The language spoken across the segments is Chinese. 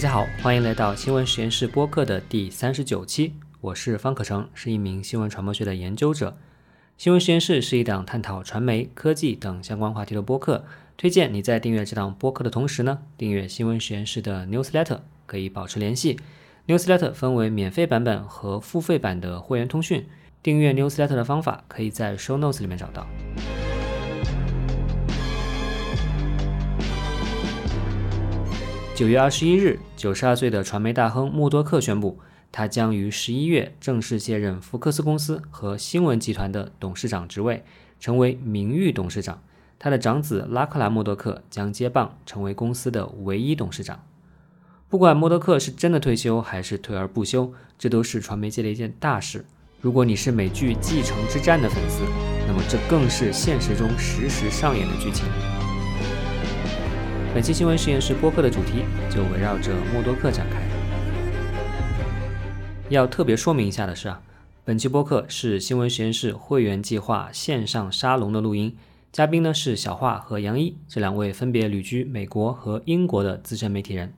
大家好，欢迎来到新闻实验室播客的第三十九期。我是方可成，是一名新闻传播学的研究者。新闻实验室是一档探讨传媒、科技等相关话题的播客。推荐你在订阅这档播客的同时呢，订阅新闻实验室的 newsletter，可以保持联系。newsletter 分为免费版本和付费版的会员通讯。订阅 newsletter 的方法可以在 show notes 里面找到。九月二十一日，九十二岁的传媒大亨默多克宣布，他将于十一月正式卸任福克斯公司和新闻集团的董事长职位，成为名誉董事长。他的长子拉克兰·默多克将接棒，成为公司的唯一董事长。不管默多克是真的退休还是退而不休，这都是传媒界的一件大事。如果你是美剧《继承之战》的粉丝，那么这更是现实中实时上演的剧情。本期新闻实验室播客的主题就围绕着默多克展开。要特别说明一下的是啊，本期播客是新闻实验室会员计划线上沙龙的录音。嘉宾呢是小华和杨一这两位分别旅居美国和英国的资深媒体人。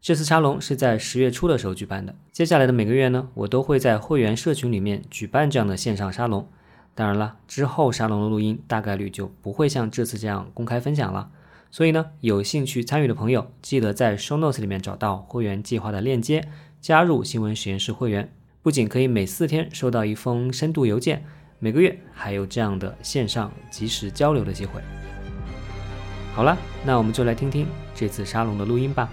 这次沙龙是在十月初的时候举办的。接下来的每个月呢，我都会在会员社群里面举办这样的线上沙龙。当然了，之后沙龙的录音大概率就不会像这次这样公开分享了。所以呢，有兴趣参与的朋友，记得在 Show Notes 里面找到会员计划的链接，加入新闻实验室会员。不仅可以每四天收到一封深度邮件。每个月还有这样的线上及时交流的机会。好了，那我们就来听听这次沙龙的录音吧。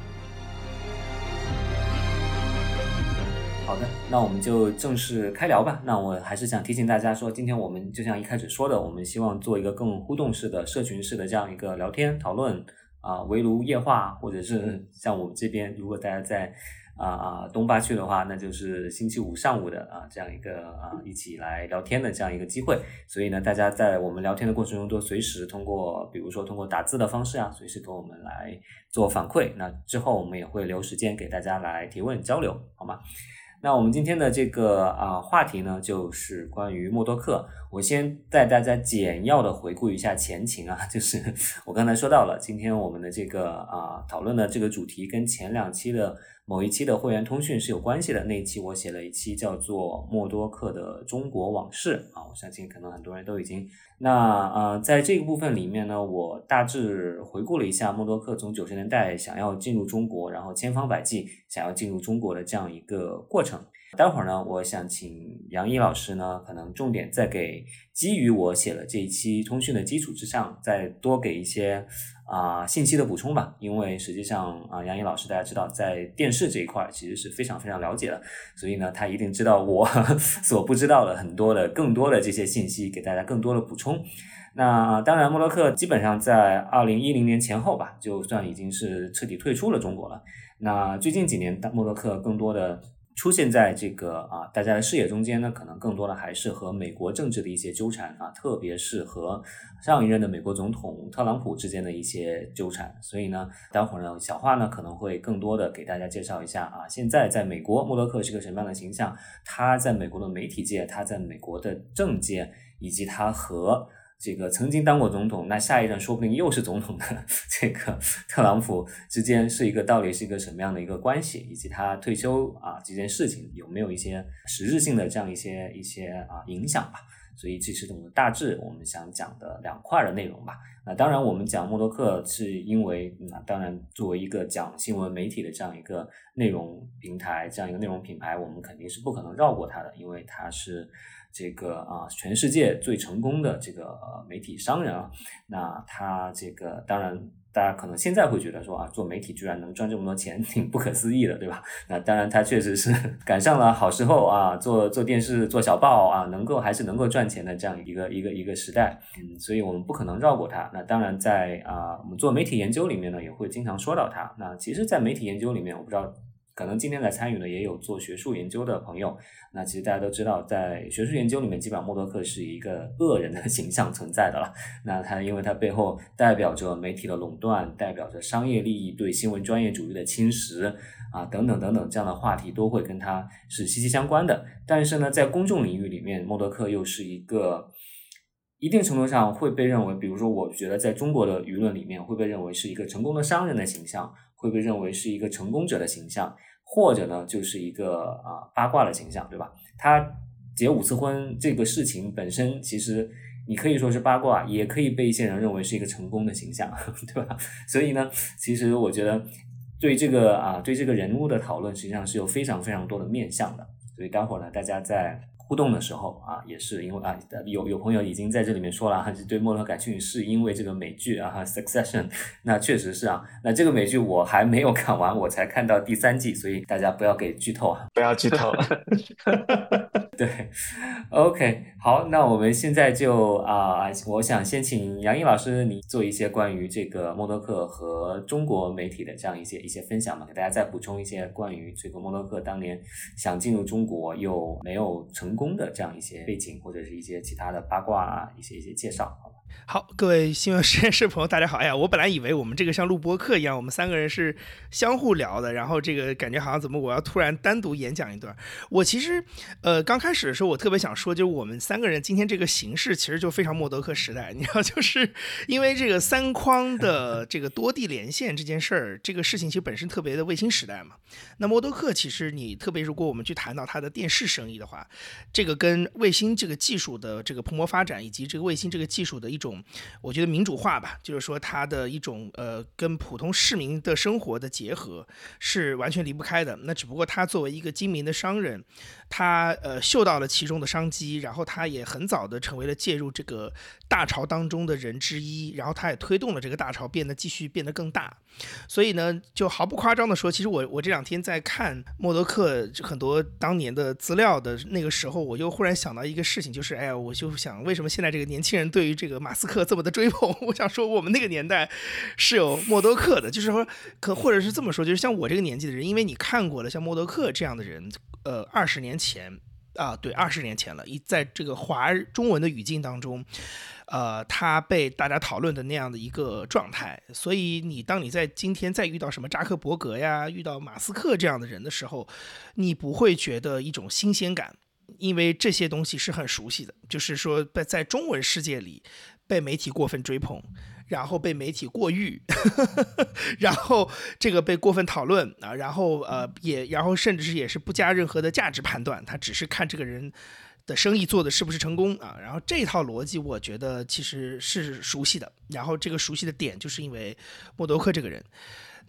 好的，那我们就正式开聊吧。那我还是想提醒大家说，今天我们就像一开始说的，我们希望做一个更互动式的、社群式的这样一个聊天讨论啊，围炉夜话，或者是像我们这边，如果大家在。啊啊，东八区的话，那就是星期五上午的啊，这样一个啊，一起来聊天的这样一个机会。所以呢，大家在我们聊天的过程中，都随时通过，比如说通过打字的方式啊，随时跟我们来做反馈。那之后我们也会留时间给大家来提问交流，好吗？那我们今天的这个啊话题呢，就是关于默多克。我先带大家简要的回顾一下前情啊，就是我刚才说到了，今天我们的这个啊讨论的这个主题跟前两期的。某一期的会员通讯是有关系的，那一期我写了一期叫做《默多克的中国往事》啊，我相信可能很多人都已经那呃，在这个部分里面呢，我大致回顾了一下默多克从九十年代想要进入中国，然后千方百计想要进入中国的这样一个过程。待会儿呢，我想请杨毅老师呢，可能重点再给基于我写了这一期通讯的基础之上，再多给一些啊信息的补充吧。因为实际上啊，杨毅老师大家知道，在电视这一块其实是非常非常了解的，所以呢，他一定知道我 所不知道的很多的更多的这些信息，给大家更多的补充。那当然，默多克基本上在二零一零年前后吧，就算已经是彻底退出了中国了。那最近几年，默多克更多的。出现在这个啊大家的视野中间呢，可能更多的还是和美国政治的一些纠缠啊，特别是和上一任的美国总统特朗普之间的一些纠缠。所以呢，待会儿呢，小花呢可能会更多的给大家介绍一下啊，现在在美国默多克是个什么样的形象，他在美国的媒体界，他在美国的政界，以及他和。这个曾经当过总统，那下一任说不定又是总统的 这个特朗普之间是一个到底是一个什么样的一个关系，以及他退休啊这件事情有没有一些实质性的这样一些一些啊影响吧？所以这是我们大致我们想讲的两块的内容吧。那当然我们讲默多克是因为那当然作为一个讲新闻媒体的这样一个内容平台，这样一个内容品牌，我们肯定是不可能绕过它的，因为它是。这个啊，全世界最成功的这个媒体商人啊，那他这个当然，大家可能现在会觉得说啊，做媒体居然能赚这么多钱，挺不可思议的，对吧？那当然，他确实是 赶上了好时候啊，做做电视、做小报啊，能够还是能够赚钱的这样一个一个一个时代。嗯，所以我们不可能绕过他。那当然，在啊，我们做媒体研究里面呢，也会经常说到他。那其实，在媒体研究里面，我不知道。可能今天来参与的也有做学术研究的朋友。那其实大家都知道，在学术研究里面，基本上默多克是一个恶人的 形象存在的了。那他因为他背后代表着媒体的垄断，代表着商业利益对新闻专业主义的侵蚀啊，等等等等这样的话题都会跟他是息息相关的。但是呢，在公众领域里面，默多克又是一个一定程度上会被认为，比如说，我觉得在中国的舆论里面会被认为是一个成功的商人的形象。会被认为是一个成功者的形象，或者呢就是一个啊八卦的形象，对吧？他结五次婚这个事情本身，其实你可以说是八卦，也可以被一些人认为是一个成功的形象，对吧？所以呢，其实我觉得对这个啊对这个人物的讨论，实际上是有非常非常多的面向的。所以待会儿呢，大家在。互动的时候啊，也是因为啊，有有朋友已经在这里面说了，还是对莫洛感兴趣，是因为这个美剧啊，《Succession 》。那确实是啊，那这个美剧我还没有看完，我才看到第三季，所以大家不要给剧透啊，不要剧透。对，OK，好，那我们现在就啊，我想先请杨毅老师，你做一些关于这个默多克和中国媒体的这样一些一些分享嘛，给大家再补充一些关于这个默多克当年想进入中国又没有成功。宫的这样一些背景，或者是一些其他的八卦啊，一些一些介绍，好各位新闻实验室朋友，大家好！哎呀，我本来以为我们这个像录播课一样，我们三个人是相互聊的，然后这个感觉好像怎么我要突然单独演讲一段。我其实，呃，刚开始的时候我特别想说，就是我们三个人今天这个形式其实就非常默多克时代，你知道，就是因为这个三框的 这个多地连线这件事儿，这个事情其实本身特别的卫星时代嘛。那默多克其实你特别如果我们去谈到它的电视生意的话，这个跟卫星这个技术的这个蓬勃发展，以及这个卫星这个技术的一种。我觉得民主化吧，就是说它的一种呃，跟普通市民的生活的结合是完全离不开的。那只不过他作为一个精明的商人。他呃嗅到了其中的商机，然后他也很早的成为了介入这个大潮当中的人之一，然后他也推动了这个大潮变得继续变得更大。所以呢，就毫不夸张的说，其实我我这两天在看默多克很多当年的资料的那个时候，我就忽然想到一个事情，就是哎呀，我就想为什么现在这个年轻人对于这个马马斯克这么的追捧？我想说，我们那个年代是有默多克的，就是说可或者是这么说，就是像我这个年纪的人，因为你看过了像默多克这样的人。呃，二十年前啊，对，二十年前了。一在这个华中文的语境当中，呃，他被大家讨论的那样的一个状态。所以，你当你在今天再遇到什么扎克伯格呀，遇到马斯克这样的人的时候，你不会觉得一种新鲜感，因为这些东西是很熟悉的。就是说，在在中文世界里，被媒体过分追捧。然后被媒体过誉，然后这个被过分讨论啊，然后呃也，然后甚至是也是不加任何的价值判断，他只是看这个人的生意做的是不是成功啊。然后这套逻辑我觉得其实是熟悉的，然后这个熟悉的点就是因为默多克这个人。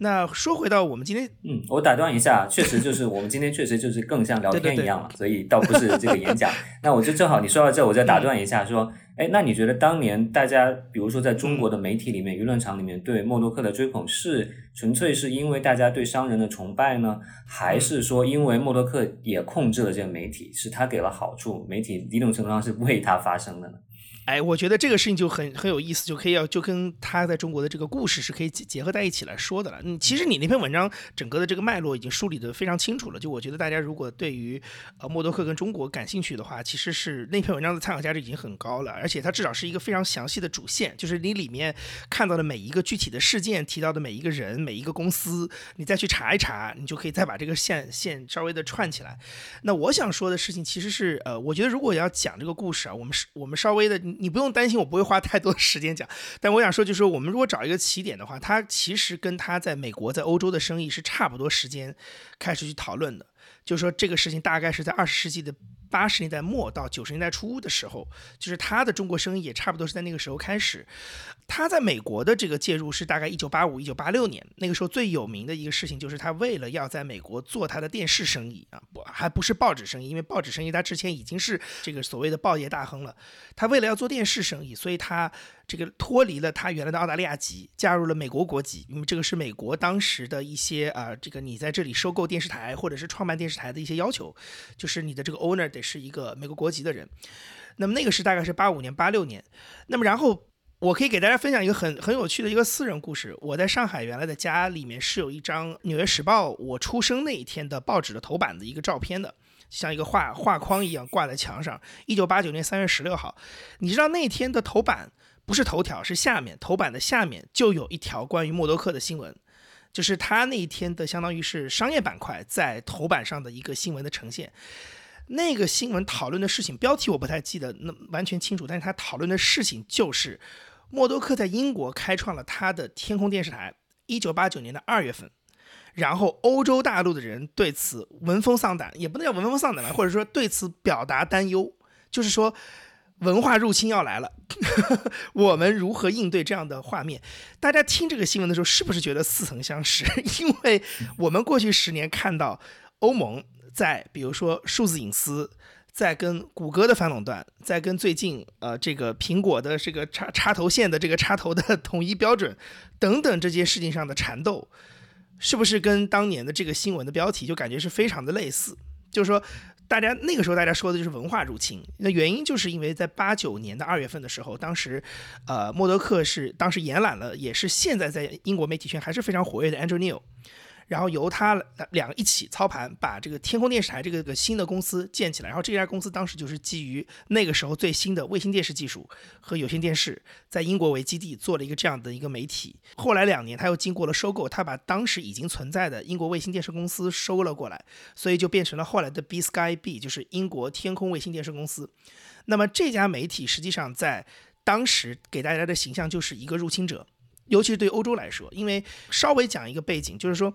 那说回到我们今天，嗯，我打断一下，确实就是我们今天确实就是更像聊天一样了，所以倒不是这个演讲。那我就正好你说到这，我再打断一下，说，哎，那你觉得当年大家，比如说在中国的媒体里面、舆论场里面对默多克的追捧，是纯粹是因为大家对商人的崇拜呢，还是说因为默多克也控制了这个媒体，是他给了好处，媒体一定程度上是为他发声的呢？哎，我觉得这个事情就很很有意思，就可以要就跟他在中国的这个故事是可以结合在一起来说的了。嗯，其实你那篇文章整个的这个脉络已经梳理的非常清楚了。就我觉得大家如果对于呃默多克跟中国感兴趣的话，其实是那篇文章的参考价值已经很高了，而且它至少是一个非常详细的主线，就是你里面看到的每一个具体的事件，提到的每一个人、每一个公司，你再去查一查，你就可以再把这个线线稍微的串起来。那我想说的事情其实是呃，我觉得如果要讲这个故事啊，我们是我们稍微的。你不用担心，我不会花太多时间讲。但我想说，就是说，我们如果找一个起点的话，他其实跟他在美国、在欧洲的生意是差不多时间开始去讨论的。就是说，这个事情大概是在二十世纪的。八十年代末到九十年代初的时候，就是他的中国生意也差不多是在那个时候开始。他在美国的这个介入是大概一九八五、一九八六年，那个时候最有名的一个事情就是他为了要在美国做他的电视生意啊，不还不是报纸生意，因为报纸生意他之前已经是这个所谓的报业大亨了。他为了要做电视生意，所以他。这个脱离了他原来的澳大利亚籍，加入了美国国籍，因为这个是美国当时的一些啊，这个你在这里收购电视台或者是创办电视台的一些要求，就是你的这个 owner 得是一个美国国籍的人。那么那个是大概是八五年、八六年。那么然后我可以给大家分享一个很很有趣的一个私人故事。我在上海原来的家里面是有一张《纽约时报》我出生那一天的报纸的头版的一个照片的，像一个画画框一样挂在墙上。一九八九年三月十六号，你知道那天的头版？不是头条，是下面头版的下面就有一条关于默多克的新闻，就是他那一天的相当于是商业板块在头版上的一个新闻的呈现。那个新闻讨论的事情标题我不太记得那完全清楚，但是他讨论的事情就是默多克在英国开创了他的天空电视台。一九八九年的二月份，然后欧洲大陆的人对此闻风丧胆，也不能叫闻风丧胆吧，或者说对此表达担忧，就是说文化入侵要来了，我们如何应对这样的画面？大家听这个新闻的时候，是不是觉得似曾相识？因为我们过去十年看到欧盟在比如说数字隐私。在跟谷歌的反垄断，在跟最近呃这个苹果的这个插插头线的这个插头的统一标准等等这些事情上的缠斗，是不是跟当年的这个新闻的标题就感觉是非常的类似？就是说，大家那个时候大家说的就是文化入侵，那原因就是因为在八九年的二月份的时候，当时呃默多克是当时延揽了，也是现在在英国媒体圈还是非常活跃的 Andrew Neil。然后由他两个一起操盘，把这个天空电视台这个个新的公司建起来。然后这家公司当时就是基于那个时候最新的卫星电视技术和有线电视，在英国为基地做了一个这样的一个媒体。后来两年他又经过了收购，他把当时已经存在的英国卫星电视公司收了过来，所以就变成了后来的 B Sky B，就是英国天空卫星电视公司。那么这家媒体实际上在当时给大家的形象就是一个入侵者。尤其是对欧洲来说，因为稍微讲一个背景，就是说，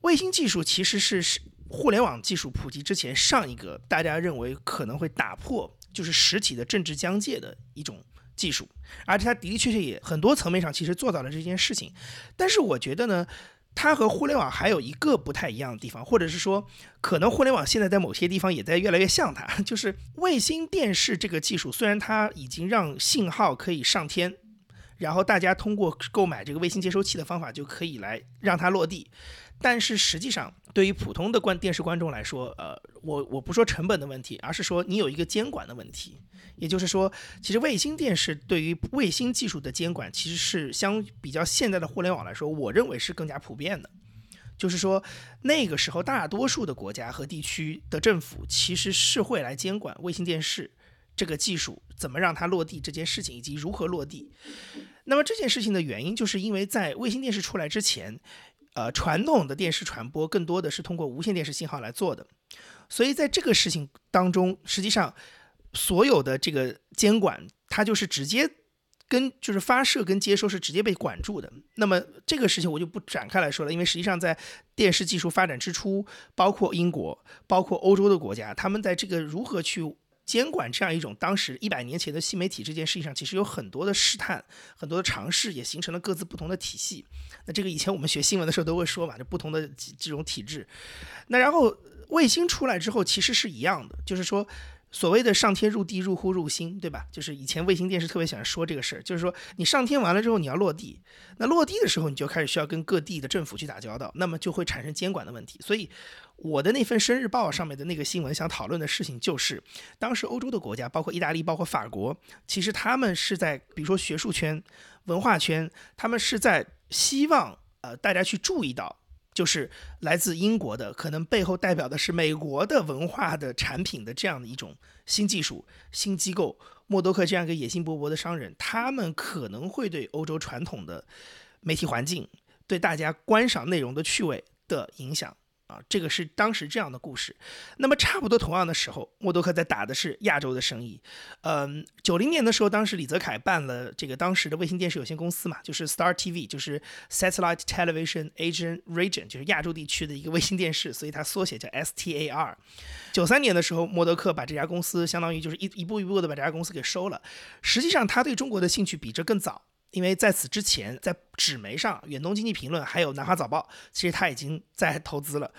卫星技术其实是是互联网技术普及之前上一个大家认为可能会打破就是实体的政治疆界的一种技术，而且它的的确确也很多层面上其实做到了这件事情。但是我觉得呢，它和互联网还有一个不太一样的地方，或者是说，可能互联网现在在某些地方也在越来越像它，就是卫星电视这个技术，虽然它已经让信号可以上天。然后大家通过购买这个卫星接收器的方法就可以来让它落地，但是实际上对于普通的观电视观众来说，呃，我我不说成本的问题，而是说你有一个监管的问题。也就是说，其实卫星电视对于卫星技术的监管，其实是相比较现在的互联网来说，我认为是更加普遍的。就是说，那个时候大多数的国家和地区的政府其实是会来监管卫星电视这个技术怎么让它落地这件事情，以及如何落地。那么这件事情的原因，就是因为在卫星电视出来之前，呃，传统的电视传播更多的是通过无线电视信号来做的，所以在这个事情当中，实际上所有的这个监管，它就是直接跟就是发射跟接收是直接被管住的。那么这个事情我就不展开来说了，因为实际上在电视技术发展之初，包括英国，包括欧洲的国家，他们在这个如何去。监管这样一种当时一百年前的新媒体这件事情上，其实有很多的试探，很多的尝试，也形成了各自不同的体系。那这个以前我们学新闻的时候都会说嘛，就不同的这种体制。那然后卫星出来之后，其实是一样的，就是说。所谓的上天入地入户入心，对吧？就是以前卫星电视特别喜欢说这个事儿，就是说你上天完了之后你要落地，那落地的时候你就开始需要跟各地的政府去打交道，那么就会产生监管的问题。所以我的那份《生日报》上面的那个新闻想讨论的事情就是，当时欧洲的国家，包括意大利、包括法国，其实他们是在比如说学术圈、文化圈，他们是在希望呃大家去注意到。就是来自英国的，可能背后代表的是美国的文化的产品的这样的一种新技术、新机构。默多克这样一个野心勃勃的商人，他们可能会对欧洲传统的媒体环境、对大家观赏内容的趣味的影响。啊，这个是当时这样的故事。那么差不多同样的时候，默多克在打的是亚洲的生意。嗯，九零年的时候，当时李泽楷办了这个当时的卫星电视有限公司嘛，就是 Star TV，就是 Satellite Television Asian Region，就是亚洲地区的一个卫星电视，所以它缩写叫 STAR。九三年的时候，默多克把这家公司相当于就是一一步一步的把这家公司给收了。实际上，他对中国的兴趣比这更早。因为在此之前，在纸媒上，《远东经济评论》还有《南华早报》，其实他已经在投资了。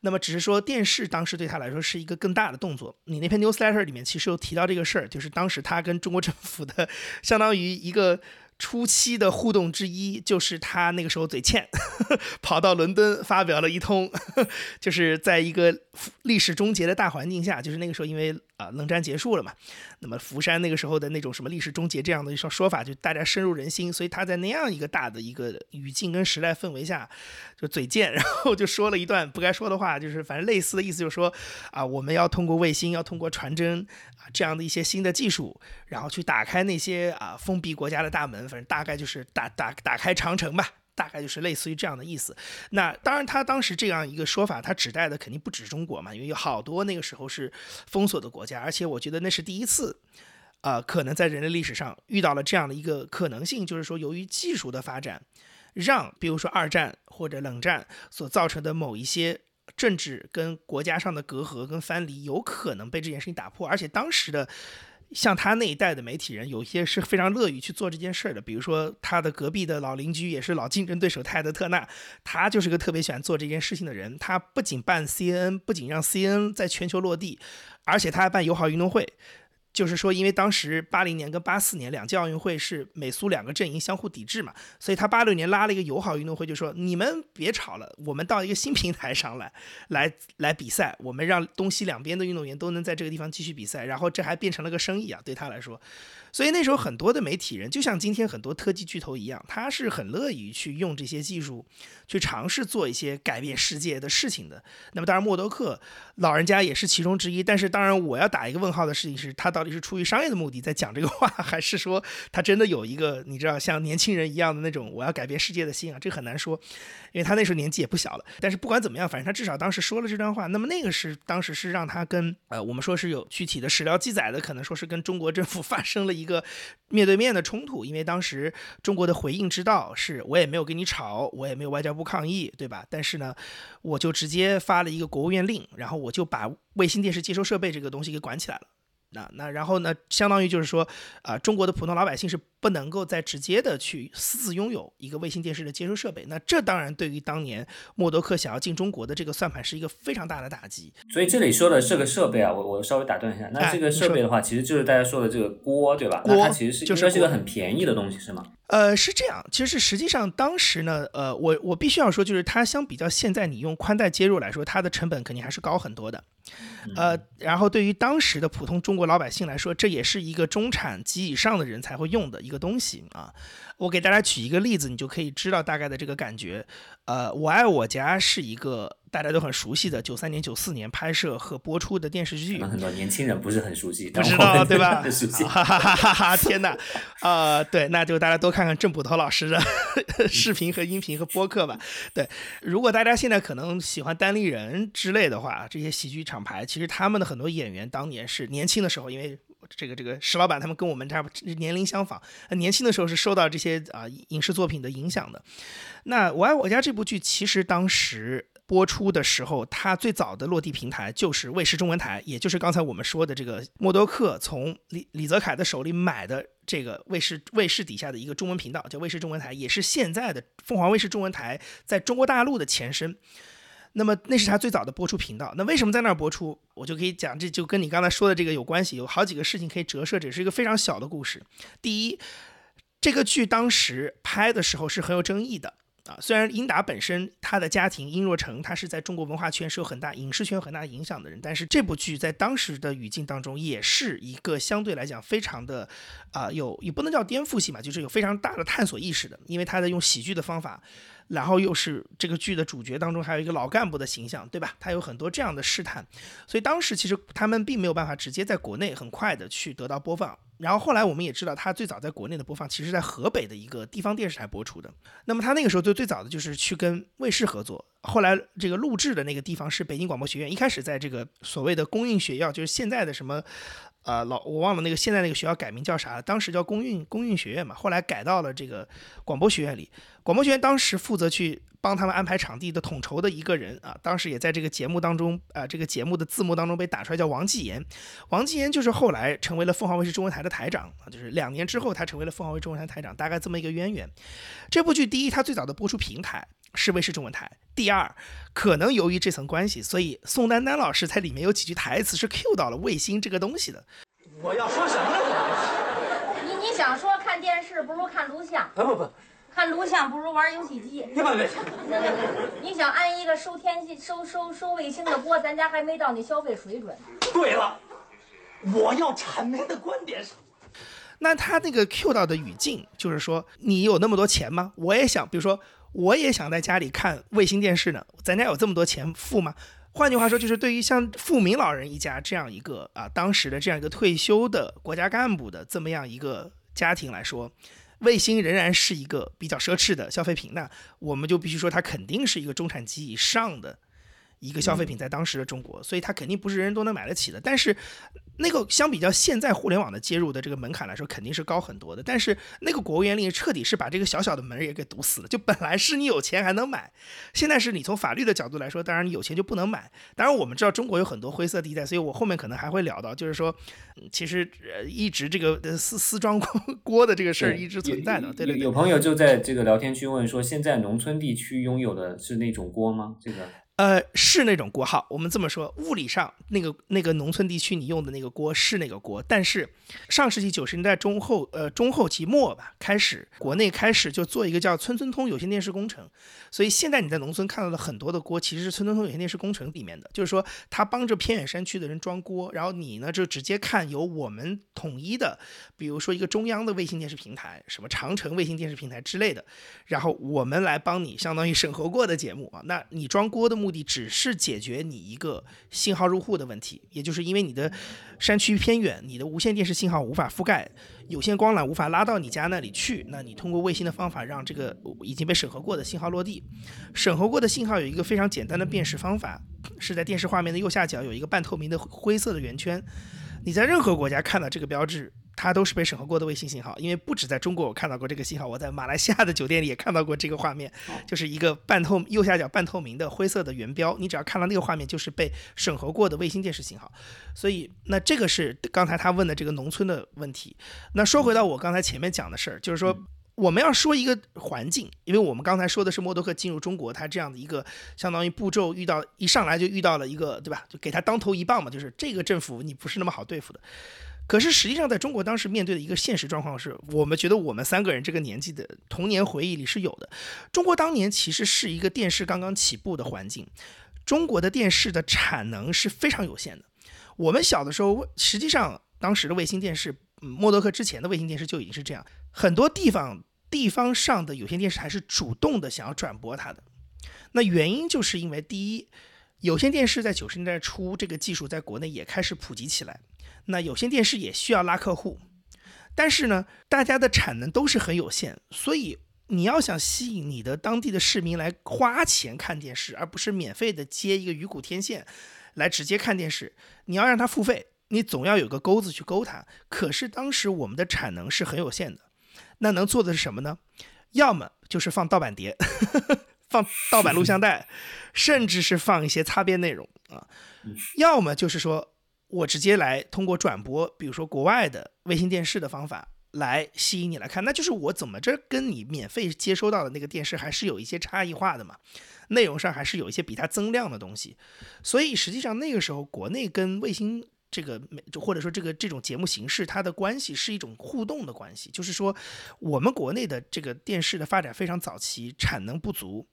那么，只是说电视当时对他来说是一个更大的动作。你那篇 newsletter 里面其实有提到这个事儿，就是当时他跟中国政府的相当于一个。初期的互动之一，就是他那个时候嘴欠，跑到伦敦发表了一通，就是在一个历史终结的大环境下，就是那个时候因为啊冷战结束了嘛，那么福山那个时候的那种什么历史终结这样的一说说法，就大家深入人心，所以他在那样一个大的一个语境跟时代氛围下，就嘴贱，然后就说了一段不该说的话，就是反正类似的意思，就是说啊我们要通过卫星，要通过传真啊这样的一些新的技术，然后去打开那些啊封闭国家的大门。反正大概就是打打打开长城吧，大概就是类似于这样的意思。那当然，他当时这样一个说法，他指代的肯定不止中国嘛，因为有好多那个时候是封锁的国家，而且我觉得那是第一次，呃，可能在人类历史上遇到了这样的一个可能性，就是说由于技术的发展，让比如说二战或者冷战所造成的某一些政治跟国家上的隔阂跟藩篱，有可能被这件事情打破。而且当时的像他那一代的媒体人，有些是非常乐于去做这件事的。比如说他的隔壁的老邻居，也是老竞争对手泰德特纳，他就是个特别喜欢做这件事情的人。他不仅办 CNN，不仅让 CNN 在全球落地，而且他还办友好运动会。就是说，因为当时八零年跟八四年两届奥运会是美苏两个阵营相互抵制嘛，所以他八六年拉了一个友好运动会，就说你们别吵了，我们到一个新平台上来，来来比赛，我们让东西两边的运动员都能在这个地方继续比赛，然后这还变成了个生意啊，对他来说。所以那时候很多的媒体人，就像今天很多科技巨头一样，他是很乐于去用这些技术，去尝试做一些改变世界的事情的。那么当然，默多克老人家也是其中之一。但是当然，我要打一个问号的事情是，他到是出于商业的目的在讲这个话，还是说他真的有一个你知道像年轻人一样的那种我要改变世界的心啊？这很难说，因为他那时候年纪也不小了。但是不管怎么样，反正他至少当时说了这段话。那么那个是当时是让他跟呃我们说是有具体的史料记载的，可能说是跟中国政府 发生了。一个面对面的冲突，因为当时中国的回应之道是我也没有跟你吵，我也没有外交部抗议，对吧？但是呢，我就直接发了一个国务院令，然后我就把卫星电视接收设备这个东西给管起来了。那那然后呢，相当于就是说，啊，中国的普通老百姓是不能够再直接的去私自拥有一个卫星电视的接收设备。那这当然对于当年默多克想要进中国的这个算盘是一个非常大的打击。所以这里说的这个设备啊，我我稍微打断一下，那这个设备的话，其实就是大家说的这个锅，对吧？那它其实是就是一个很便宜的东西，是吗？呃，是这样，其实实际上当时呢，呃，我我必须要说，就是它相比较现在你用宽带接入来说，它的成本肯定还是高很多的。呃，然后对于当时的普通中国老百姓来说，这也是一个中产及以上的人才会用的一个东西啊。我给大家举一个例子，你就可以知道大概的这个感觉。呃，我爱我家是一个大家都很熟悉的九三年、九四年拍摄和播出的电视剧。很多年轻人不是很熟悉，不知道对吧？很熟悉。哈哈哈哈哈！天哪，呃，对，那就大家多看看郑捕头老师的 视频和音频和播客吧。对，如果大家现在可能喜欢单立人之类的话，这些喜剧厂牌，其实他们的很多演员当年是年轻的时候，因为。这个这个石老板他们跟我们差不年龄相仿，年轻的时候是受到这些啊影视作品的影响的。那我爱我家这部剧其实当时播出的时候，它最早的落地平台就是卫视中文台，也就是刚才我们说的这个默多克从李李泽楷的手里买的这个卫视卫视底下的一个中文频道，叫卫视中文台，也是现在的凤凰卫视中文台在中国大陆的前身。那么那是他最早的播出频道。那为什么在那儿播出？我就可以讲，这就跟你刚才说的这个有关系。有好几个事情可以折射，这是一个非常小的故事。第一，这个剧当时拍的时候是很有争议的啊。虽然英达本身他的家庭殷若成，他是在中国文化圈是有很大影视圈很大影响的人，但是这部剧在当时的语境当中也是一个相对来讲非常的啊有也不能叫颠覆性吧，就是有非常大的探索意识的，因为他在用喜剧的方法。然后又是这个剧的主角当中还有一个老干部的形象，对吧？他有很多这样的试探，所以当时其实他们并没有办法直接在国内很快的去得到播放。然后后来我们也知道，他最早在国内的播放其实在河北的一个地方电视台播出的。那么他那个时候最最早的就是去跟卫视合作，后来这个录制的那个地方是北京广播学院，一开始在这个所谓的公映学校，就是现在的什么。呃，老我忘了那个现在那个学校改名叫啥了，当时叫公运公运学院嘛，后来改到了这个广播学院里。广播学院当时负责去帮他们安排场地的统筹的一个人啊，当时也在这个节目当中啊，这个节目的字幕当中被打出来叫王继言。王继言就是后来成为了凤凰卫视中文台的台长啊，就是两年之后他成为了凤凰卫视中文台台长，大概这么一个渊源。这部剧第一，它最早的播出平台。是卫视中文台。第二，可能由于这层关系，所以宋丹丹老师在里面有几句台词是 Q 到了卫星这个东西的。我要说什么呢？你你想说看电视不如看录像？不不不，看录像不如玩游戏机。别别别！你想安一个收天气、收收收卫星的锅，咱家还没到那消费水准。对了，我要阐明的观点是。那他那个 Q 到的语境就是说，你有那么多钱吗？我也想，比如说。我也想在家里看卫星电视呢，咱家有这么多钱付吗？换句话说，就是对于像富民老人一家这样一个啊，当时的这样一个退休的国家干部的这么样一个家庭来说，卫星仍然是一个比较奢侈的消费品。那我们就必须说，它肯定是一个中产级以上的一个消费品，在当时的中国，所以它肯定不是人人都能买得起的。但是那个相比较现在互联网的接入的这个门槛来说，肯定是高很多的。但是那个国务院令彻底是把这个小小的门也给堵死了。就本来是你有钱还能买，现在是你从法律的角度来说，当然你有钱就不能买。当然我们知道中国有很多灰色地带，所以我后面可能还会聊到，就是说，其实呃一直这个私私装 锅锅的这个事儿一直存在的。对对对。有朋友就在这个聊天区问说，现在农村地区拥有的是那种锅吗？这个？呃，是那种锅号。我们这么说，物理上那个那个农村地区你用的那个锅是那个锅，但是上世纪九十年代中后呃中后期末吧，开始国内开始就做一个叫村村通有线电视工程，所以现在你在农村看到的很多的锅，其实是村村通有线电视工程里面的，就是说他帮着偏远山区的人装锅，然后你呢就直接看由我们统一的，比如说一个中央的卫星电视平台，什么长城卫星电视平台之类的，然后我们来帮你相当于审核过的节目啊，那你装锅的目。目的只是解决你一个信号入户的问题，也就是因为你的山区偏远，你的无线电视信号无法覆盖，有线光缆无法拉到你家那里去，那你通过卫星的方法让这个已经被审核过的信号落地。审核过的信号有一个非常简单的辨识方法，是在电视画面的右下角有一个半透明的灰色的圆圈，你在任何国家看到这个标志。它都是被审核过的卫星信号，因为不止在中国我看到过这个信号，我在马来西亚的酒店里也看到过这个画面，就是一个半透右下角半透明的灰色的圆标，你只要看到那个画面，就是被审核过的卫星电视信号。所以，那这个是刚才他问的这个农村的问题。那说回到我刚才前面讲的事儿，就是说我们要说一个环境，因为我们刚才说的是默多克进入中国，他这样的一个相当于步骤遇到一上来就遇到了一个对吧？就给他当头一棒嘛，就是这个政府你不是那么好对付的。可是实际上，在中国当时面对的一个现实状况是，我们觉得我们三个人这个年纪的童年回忆里是有的。中国当年其实是一个电视刚刚起步的环境，中国的电视的产能是非常有限的。我们小的时候，实际上当时的卫星电视，嗯默多克之前的卫星电视就已经是这样，很多地方地方上的有线电视台是主动的想要转播它的。那原因就是因为第一，有线电视在九十年代初这个技术在国内也开始普及起来。那有线电视也需要拉客户，但是呢，大家的产能都是很有限，所以你要想吸引你的当地的市民来花钱看电视，而不是免费的接一个鱼骨天线来直接看电视，你要让他付费，你总要有个钩子去勾他。可是当时我们的产能是很有限的，那能做的是什么呢？要么就是放盗版碟，放盗版录像带，甚至是放一些擦边内容啊，要么就是说。我直接来通过转播，比如说国外的卫星电视的方法来吸引你来看，那就是我怎么着跟你免费接收到的那个电视还是有一些差异化的嘛，内容上还是有一些比它增量的东西，所以实际上那个时候国内跟卫星这个就或者说这个这种节目形式它的关系是一种互动的关系，就是说我们国内的这个电视的发展非常早期，产能不足。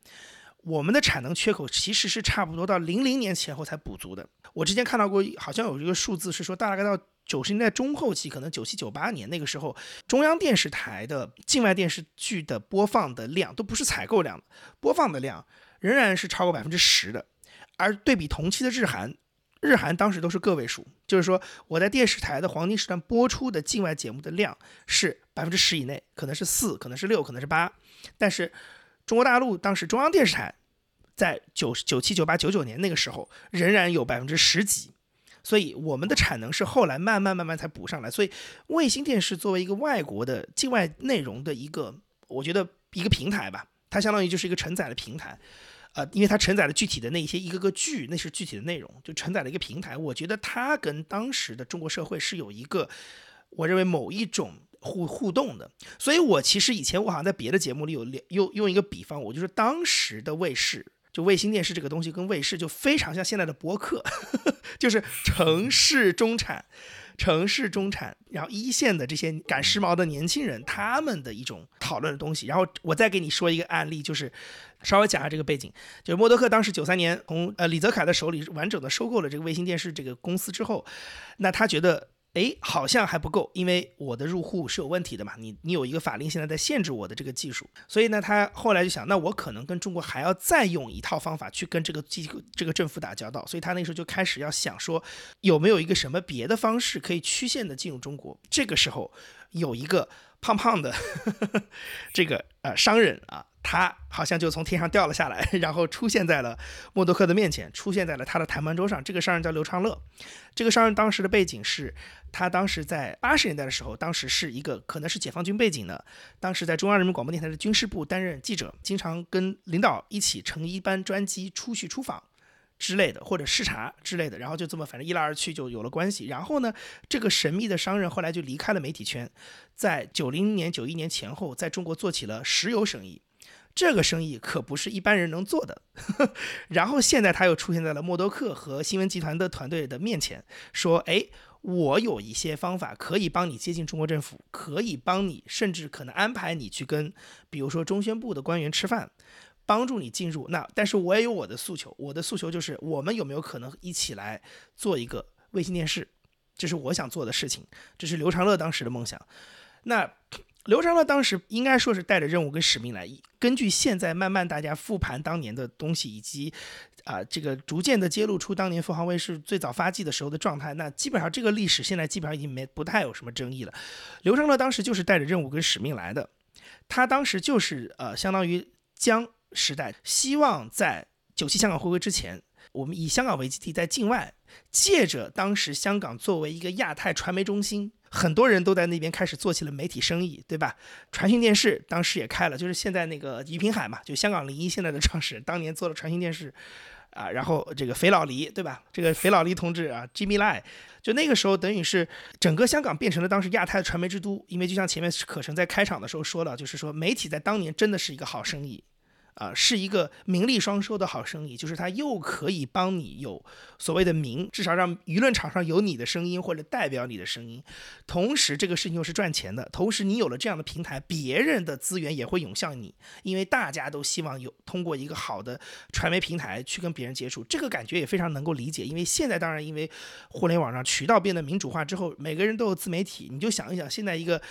我们的产能缺口其实是差不多到零零年前后才补足的。我之前看到过，好像有一个数字是说，大概到九十年代中后期，可能九七九八年那个时候，中央电视台的境外电视剧的播放的量都不是采购量，播放的量仍然是超过百分之十的。而对比同期的日韩，日韩当时都是个位数，就是说我在电视台的黄金时段播出的境外节目的量是百分之十以内，可能是四，可能是六，可能是八，但是。中国大陆当时中央电视台在九九七九八九九年那个时候仍然有百分之十几，所以我们的产能是后来慢慢慢慢才补上来。所以卫星电视作为一个外国的境外内容的一个，我觉得一个平台吧，它相当于就是一个承载的平台，呃，因为它承载了具体的那些一个个剧，那是具体的内容，就承载了一个平台。我觉得它跟当时的中国社会是有一个，我认为某一种。互互动的，所以我其实以前我好像在别的节目里有用用一个比方，我就是当时的卫视，就卫星电视这个东西跟卫视就非常像现在的博客，就是城市中产，城市中产，然后一线的这些赶时髦的年轻人他们的一种讨论的东西。然后我再给你说一个案例，就是稍微讲下这个背景，就是默多克当时九三年从呃李泽楷的手里完整的收购了这个卫星电视这个公司之后，那他觉得。哎，好像还不够，因为我的入户是有问题的嘛。你你有一个法令现在在限制我的这个技术，所以呢，他后来就想，那我可能跟中国还要再用一套方法去跟这个机构这个政府打交道。所以他那时候就开始要想说，有没有一个什么别的方式可以曲线的进入中国？这个时候有一个胖胖的 这个呃商人啊。他好像就从天上掉了下来，然后出现在了默多克的面前，出现在了他的谈判桌上。这个商人叫刘长乐，这个商人当时的背景是，他当时在八十年代的时候，当时是一个可能是解放军背景的，当时在中央人民广播电台的军事部担任记者，经常跟领导一起乘一班专机出去出访。之类的，或者视察之类的，然后就这么反正一来二去就有了关系。然后呢，这个神秘的商人后来就离开了媒体圈，在九零年、九一年前后，在中国做起了石油生意。这个生意可不是一般人能做的。然后现在他又出现在了默多克和新闻集团的团队的面前，说：“哎，我有一些方法可以帮你接近中国政府，可以帮你，甚至可能安排你去跟，比如说中宣部的官员吃饭。”帮助你进入那，但是我也有我的诉求，我的诉求就是我们有没有可能一起来做一个卫星电视，这是我想做的事情，这是刘长乐当时的梦想。那刘长乐当时应该说是带着任务跟使命来，根据现在慢慢大家复盘当年的东西，以及啊这个逐渐的揭露出当年凤凰卫视最早发迹的时候的状态，那基本上这个历史现在基本上已经没不太有什么争议了。刘长乐当时就是带着任务跟使命来的，他当时就是呃相当于将。时代希望在九七香港回归之前，我们以香港为基地，在境外借着当时香港作为一个亚太传媒中心，很多人都在那边开始做起了媒体生意，对吧？传讯电视当时也开了，就是现在那个于平海嘛，就香港零一现在的创始人，当年做了传讯电视，啊，然后这个肥佬黎，对吧？这个肥佬黎同志啊，Jimmy Lai，就那个时候等于是整个香港变成了当时亚太传媒之都，因为就像前面可成在开场的时候说了，就是说媒体在当年真的是一个好生意。啊，是一个名利双收的好生意，就是它又可以帮你有所谓的名，至少让舆论场上有你的声音或者代表你的声音，同时这个事情又是赚钱的，同时你有了这样的平台，别人的资源也会涌向你，因为大家都希望有通过一个好的传媒平台去跟别人接触，这个感觉也非常能够理解，因为现在当然因为互联网上渠道变得民主化之后，每个人都有自媒体，你就想一想现在一个，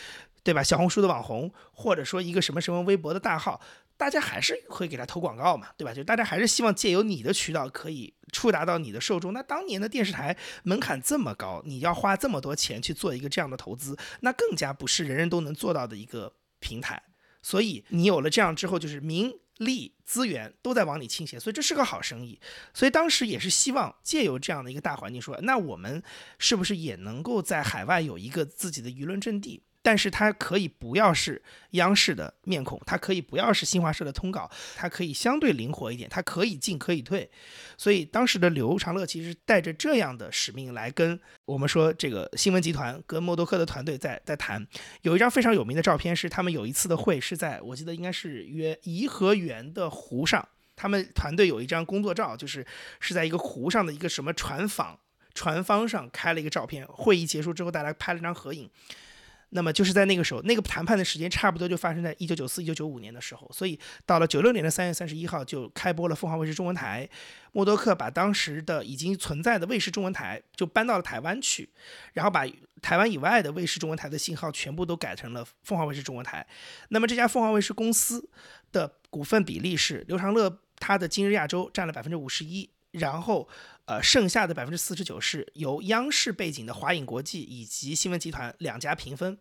对吧？小红书的网红，或者说一个什么什么微博的大号。大家还是会给他投广告嘛，对吧？就大家还是希望借由你的渠道可以触达到你的受众。那当年的电视台门槛这么高，你要花这么多钱去做一个这样的投资，那更加不是人人都能做到的一个平台。所以你有了这样之后，就是名利资源都在往里倾斜，所以这是个好生意。所以当时也是希望借由这样的一个大环境，说那我们是不是也能够在海外有一个自己的舆论阵地？但是它可以不要是央视的面孔，它可以不要是新华社的通稿，它可以相对灵活一点，它可以进可以退。所以当时的刘长乐其实带着这样的使命来跟我们说，这个新闻集团跟默多克的团队在在谈。有一张非常有名的照片是他们有一次的会是在我记得应该是约颐和园的湖上，他们团队有一张工作照，就是是在一个湖上的一个什么船舫船方上开了一个照片。会议结束之后，大家拍了张合影。那么就是在那个时候，那个谈判的时间差不多就发生在一九九四、一九九五年的时候，所以到了九六年的三月三十一号就开播了凤凰卫视中文台。默多克把当时的已经存在的卫视中文台就搬到了台湾去，然后把台湾以外的卫视中文台的信号全部都改成了凤凰卫视中文台。那么这家凤凰卫视公司的股份比例是刘长乐他的今日亚洲占了百分之五十一。然后，呃，剩下的百分之四十九是由央视背景的华影国际以及新闻集团两家平分。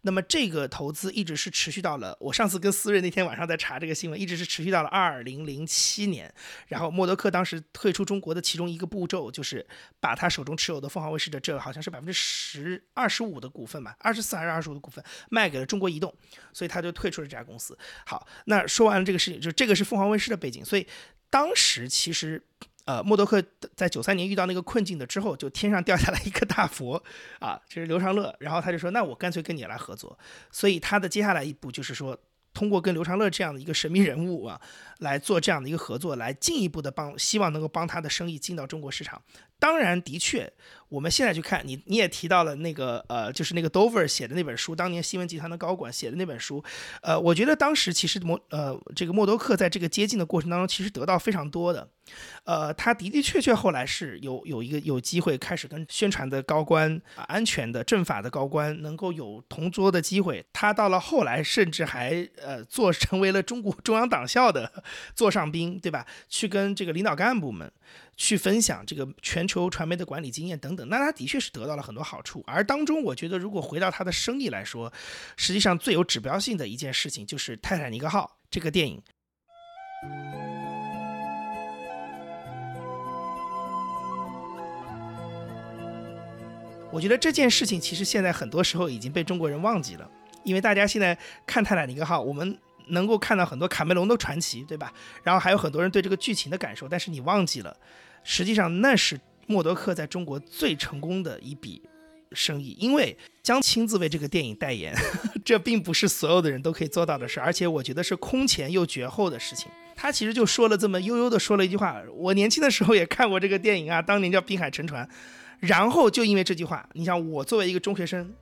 那么这个投资一直是持续到了我上次跟思睿那天晚上在查这个新闻，一直是持续到了二零零七年。然后默多克当时退出中国的其中一个步骤就是把他手中持有的凤凰卫视的这好像是百分之十二十五的股份吧，二十四还是二十五的股份卖给了中国移动，所以他就退出了这家公司。好，那说完了这个事情，就这个是凤凰卫视的背景，所以当时其实。呃，默多克在九三年遇到那个困境的之后，就天上掉下来一个大佛，啊，就是刘长乐，然后他就说，那我干脆跟你来合作，所以他的接下来一步就是说，通过跟刘长乐这样的一个神秘人物啊，来做这样的一个合作，来进一步的帮，希望能够帮他的生意进到中国市场。当然，的确。我们现在去看你，你也提到了那个呃，就是那个 Dover 写的那本书，当年新闻集团的高管写的那本书，呃，我觉得当时其实莫呃这个默多克在这个接近的过程当中，其实得到非常多的，呃，他的的确确后来是有有一个有机会开始跟宣传的高官、啊安全的政法的高官能够有同桌的机会，他到了后来甚至还呃做成为了中国中央党校的座上宾，对吧？去跟这个领导干部们去分享这个全球传媒的管理经验等等，那他的确是得到了很多好处。而当中，我觉得如果回到他的生意来说，实际上最有指标性的一件事情就是《泰坦尼克号》这个电影。我觉得这件事情其实现在很多时候已经被中国人忘记了，因为大家现在看《泰坦尼克号》，我们能够看到很多卡梅隆的传奇，对吧？然后还有很多人对这个剧情的感受，但是你忘记了，实际上那是默多克在中国最成功的一笔生意，因为将亲自为这个电影代言，这并不是所有的人都可以做到的事，而且我觉得是空前又绝后的事情。他其实就说了这么悠悠的说了一句话：“我年轻的时候也看过这个电影啊，当年叫《滨海沉船》。”然后就因为这句话，你想我作为一个中学生，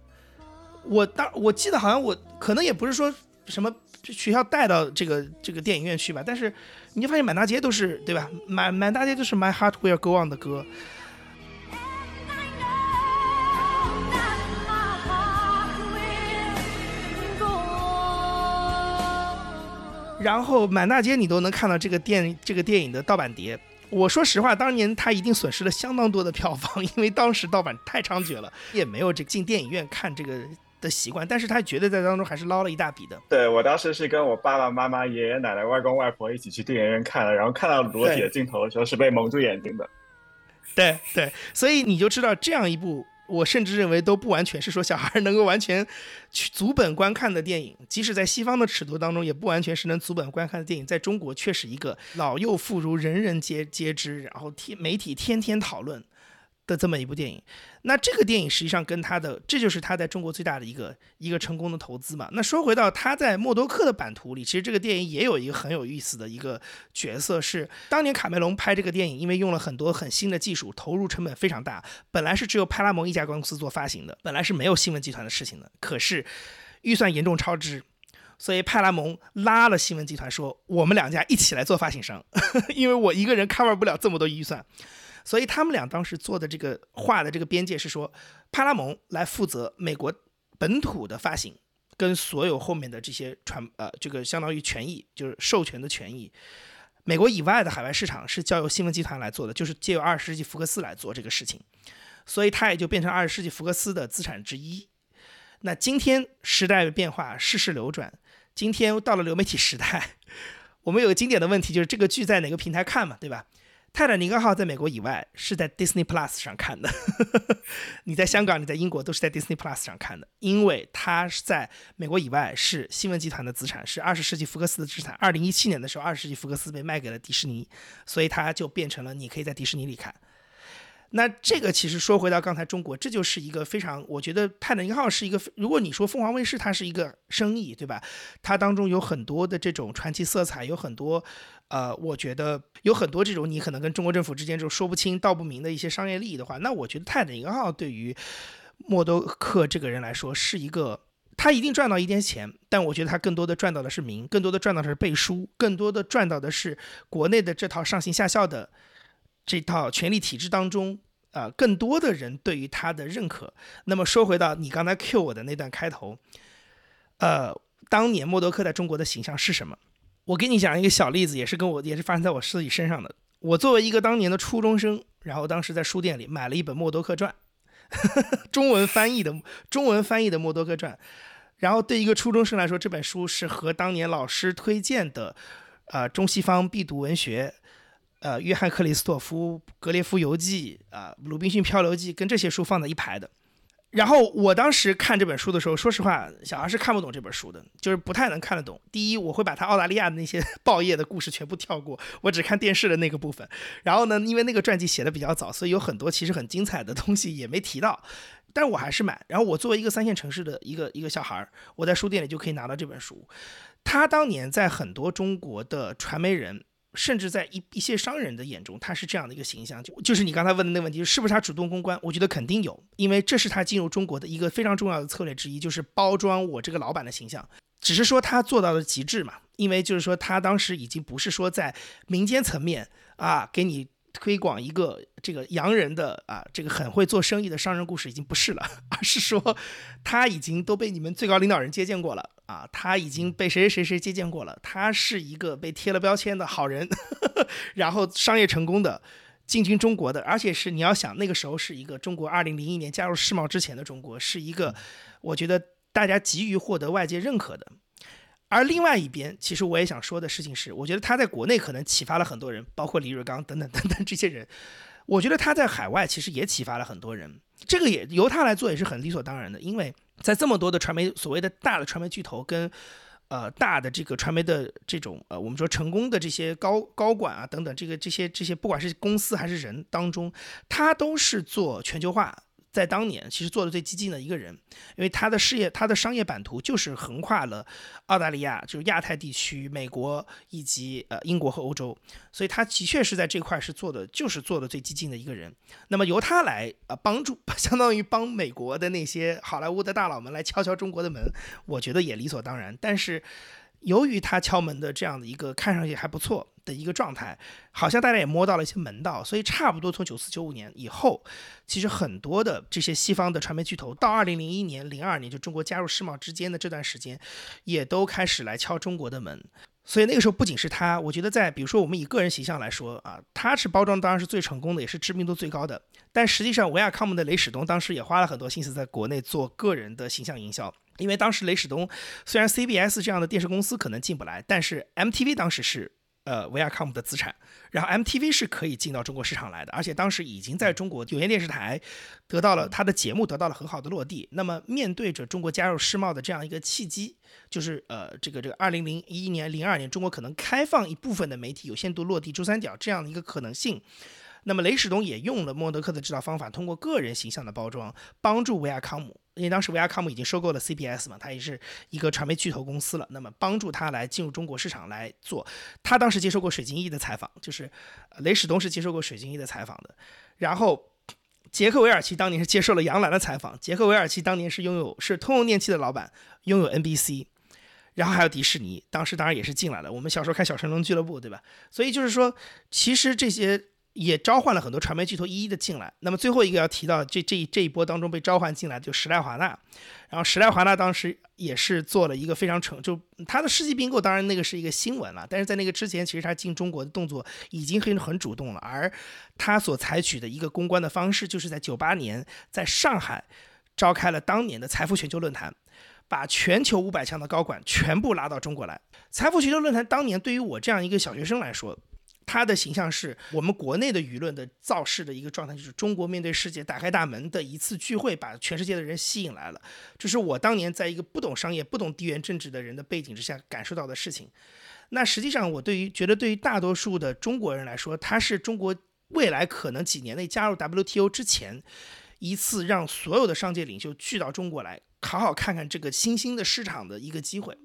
我当我记得好像我可能也不是说什么学校带到这个这个电影院去吧，但是你就发现满大街都是对吧？满满大街都是 My Heart Will Go On 的歌。然后满大街你都能看到这个电这个电影的盗版碟。我说实话，当年他一定损失了相当多的票房，因为当时盗版太猖獗了，也没有这进电影院看这个的习惯。但是他绝对在当中还是捞了一大笔的。对我当时是跟我爸爸妈妈、爷爷奶奶、外公外婆一起去电影院看的，然后看到裸体的镜头的时候是被蒙住眼睛的。对对，所以你就知道这样一部。我甚至认为都不完全是说小孩能够完全去足本观看的电影，即使在西方的尺度当中，也不完全是能足本观看的电影。在中国却是一个老幼妇孺人人皆皆知，然后天媒体天天讨论。的这么一部电影，那这个电影实际上跟他的，这就是他在中国最大的一个一个成功的投资嘛。那说回到他在默多克的版图里，其实这个电影也有一个很有意思的一个角色，是当年卡梅隆拍这个电影，因为用了很多很新的技术，投入成本非常大，本来是只有派拉蒙一家公司做发行的，本来是没有新闻集团的事情的，可是预算严重超支，所以派拉蒙拉了新闻集团说，我们两家一起来做发行商，因为我一个人 cover 不了这么多预算。所以他们俩当时做的这个画的这个边界是说，派拉蒙来负责美国本土的发行，跟所有后面的这些传呃这个相当于权益就是授权的权益，美国以外的海外市场是交由新闻集团来做的，就是借由二十世纪福克斯来做这个事情，所以它也就变成二十世纪福克斯的资产之一。那今天时代的变化，世事流转，今天到了流媒体时代，我们有个经典的问题就是这个剧在哪个平台看嘛，对吧？泰坦尼克号在美国以外是在 Disney Plus 上看的，你在香港、你在英国都是在 Disney Plus 上看的，因为它是在美国以外是新闻集团的资产，是二十世纪福克斯的资产。二零一七年的时候，二十世纪福克斯被卖给了迪士尼，所以它就变成了你可以在迪士尼里看。那这个其实说回到刚才中国，这就是一个非常，我觉得泰坦尼克号是一个，如果你说凤凰卫视它是一个生意，对吧？它当中有很多的这种传奇色彩，有很多。呃，我觉得有很多这种你可能跟中国政府之间这种说不清道不明的一些商业利益的话，那我觉得泰坦尼克号对于默多克这个人来说是一个，他一定赚到一点钱，但我觉得他更多的赚到的是名，更多的赚到的是背书，更多的赚到的是国内的这套上行下效的这套权力体制当中，啊，更多的人对于他的认可。那么说回到你刚才 Q 我的那段开头，呃，当年默多克在中国的形象是什么？我给你讲一个小例子，也是跟我也是发生在我自己身上的。我作为一个当年的初中生，然后当时在书店里买了一本《默多克传》，中文翻译的中文翻译的《默多克传》。然后对一个初中生来说，这本书是和当年老师推荐的，呃，中西方必读文学，呃，约翰克里斯托夫《格列夫游记》啊，《鲁滨逊漂流记》跟这些书放在一排的。然后我当时看这本书的时候，说实话，小孩是看不懂这本书的，就是不太能看得懂。第一，我会把他澳大利亚的那些 报业的故事全部跳过，我只看电视的那个部分。然后呢，因为那个传记写的比较早，所以有很多其实很精彩的东西也没提到，但是我还是买。然后我作为一个三线城市的一个一个小孩儿，我在书店里就可以拿到这本书。他当年在很多中国的传媒人。甚至在一一些商人的眼中，他是这样的一个形象，就就是你刚才问的那个问题，是不是他主动公关？我觉得肯定有，因为这是他进入中国的一个非常重要的策略之一，就是包装我这个老板的形象。只是说他做到了极致嘛，因为就是说他当时已经不是说在民间层面啊给你。推广一个这个洋人的啊，这个很会做生意的商人故事已经不是了，而是说他已经都被你们最高领导人接见过了啊，他已经被谁谁谁谁接见过了，他是一个被贴了标签的好人，然后商业成功的，进军中国的，而且是你要想那个时候是一个中国二零零一年加入世贸之前的中国，是一个我觉得大家急于获得外界认可的。而另外一边，其实我也想说的事情是，我觉得他在国内可能启发了很多人，包括李瑞刚等等等等这些人。我觉得他在海外其实也启发了很多人，这个也由他来做也是很理所当然的，因为在这么多的传媒所谓的大的传媒巨头跟呃大的这个传媒的这种呃我们说成功的这些高高管啊等等这个这些这些不管是公司还是人当中，他都是做全球化。在当年，其实做的最激进的一个人，因为他的事业、他的商业版图就是横跨了澳大利亚、就是亚太地区、美国以及呃英国和欧洲，所以他的确是在这块是做的，就是做的最激进的一个人。那么由他来呃帮助，相当于帮美国的那些好莱坞的大佬们来敲敲中国的门，我觉得也理所当然。但是。由于他敲门的这样的一个看上去还不错的一个状态，好像大家也摸到了一些门道，所以差不多从九四九五年以后，其实很多的这些西方的传媒巨头，到二零零一年、零二年就中国加入世贸之间的这段时间，也都开始来敲中国的门。所以那个时候不仅是他，我觉得在比如说我们以个人形象来说啊，他是包装当然是最成功的，也是知名度最高的。但实际上，维亚康姆的雷史东当时也花了很多心思在国内做个人的形象营销。因为当时雷史东虽然 CBS 这样的电视公司可能进不来，但是 MTV 当时是呃维亚康姆的资产，然后 MTV 是可以进到中国市场来的，而且当时已经在中国有线电视台得到了他的节目得到了很好的落地。那么面对着中国加入世贸的这样一个契机，就是呃这个这个二零零一年、零二年中国可能开放一部分的媒体有限度落地珠三角这样的一个可能性。那么雷史东也用了默多克的指导方法，通过个人形象的包装，帮助维亚康姆。因为当时维亚康姆已经收购了 CBS 嘛，他也是一个传媒巨头公司了。那么帮助他来进入中国市场来做。他当时接受过水晶一的采访，就是雷史东是接受过水晶一的采访的。然后杰克韦尔奇当年是接受了杨澜的采访。杰克韦尔奇当年是拥有是通用电气的老板，拥有 NBC，然后还有迪士尼，当时当然也是进来了。我们小时候看小神龙俱乐部，对吧？所以就是说，其实这些。也召唤了很多传媒巨头一一的进来。那么最后一个要提到这这这一波当中被召唤进来的就时代华纳，然后时代华纳当时也是做了一个非常成就他的世纪并购，当然那个是一个新闻了，但是在那个之前，其实他进中国的动作已经很很主动了。而他所采取的一个公关的方式，就是在九八年在上海召开了当年的财富全球论坛，把全球五百强的高管全部拉到中国来。财富全球论坛当年对于我这样一个小学生来说。他的形象是我们国内的舆论的造势的一个状态，就是中国面对世界打开大门的一次聚会，把全世界的人吸引来了。这是我当年在一个不懂商业、不懂地缘政治的人的背景之下感受到的事情。那实际上，我对于觉得对于大多数的中国人来说，他是中国未来可能几年内加入 WTO 之前一次让所有的商界领袖聚到中国来，好好看看这个新兴的市场的一个机会。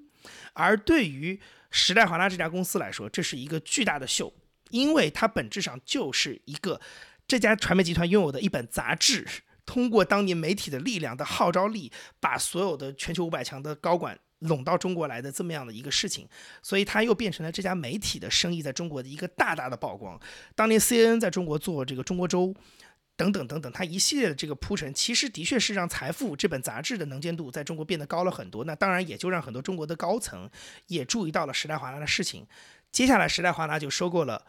而对于时代华纳这家公司来说，这是一个巨大的秀。因为它本质上就是一个这家传媒集团拥有的一本杂志，通过当年媒体的力量的号召力，把所有的全球五百强的高管拢到中国来的这么样的一个事情，所以它又变成了这家媒体的生意在中国的一个大大的曝光。当年 CNN 在中国做这个中国周，等等等等，它一系列的这个铺陈，其实的确是让《财富》这本杂志的能见度在中国变得高了很多。那当然也就让很多中国的高层也注意到了时代华纳的事情。接下来，时代华纳就收购了，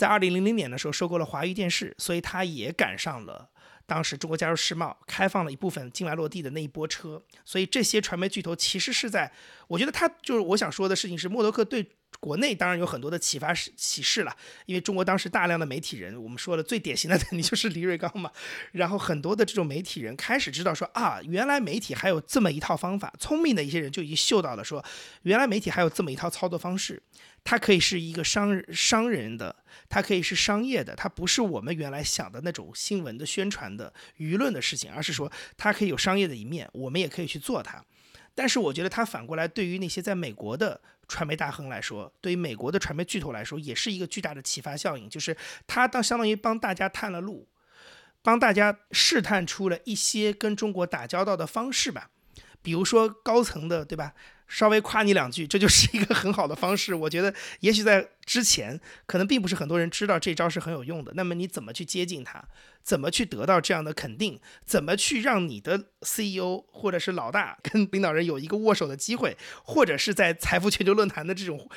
在二零零零年的时候收购了华谊电视，所以他也赶上了当时中国加入世贸、开放了一部分境外落地的那一波车。所以这些传媒巨头其实是在，我觉得他就是我想说的事情是，默多克对。国内当然有很多的启发启示了，因为中国当时大量的媒体人，我们说了最典型的肯定就是李瑞刚嘛，然后很多的这种媒体人开始知道说啊，原来媒体还有这么一套方法，聪明的一些人就已经嗅到了说，原来媒体还有这么一套操作方式，它可以是一个商商人的，它可以是商业的，它不是我们原来想的那种新闻的宣传的舆论的事情，而是说它可以有商业的一面，我们也可以去做它。但是我觉得它反过来对于那些在美国的。传媒大亨来说，对于美国的传媒巨头来说，也是一个巨大的启发效应。就是他当相当于帮大家探了路，帮大家试探出了一些跟中国打交道的方式吧。比如说高层的，对吧？稍微夸你两句，这就是一个很好的方式。我觉得，也许在之前，可能并不是很多人知道这招是很有用的。那么你怎么去接近他？怎么去得到这样的肯定？怎么去让你的 CEO 或者是老大跟领导人有一个握手的机会？或者是在财富全球论坛的这种，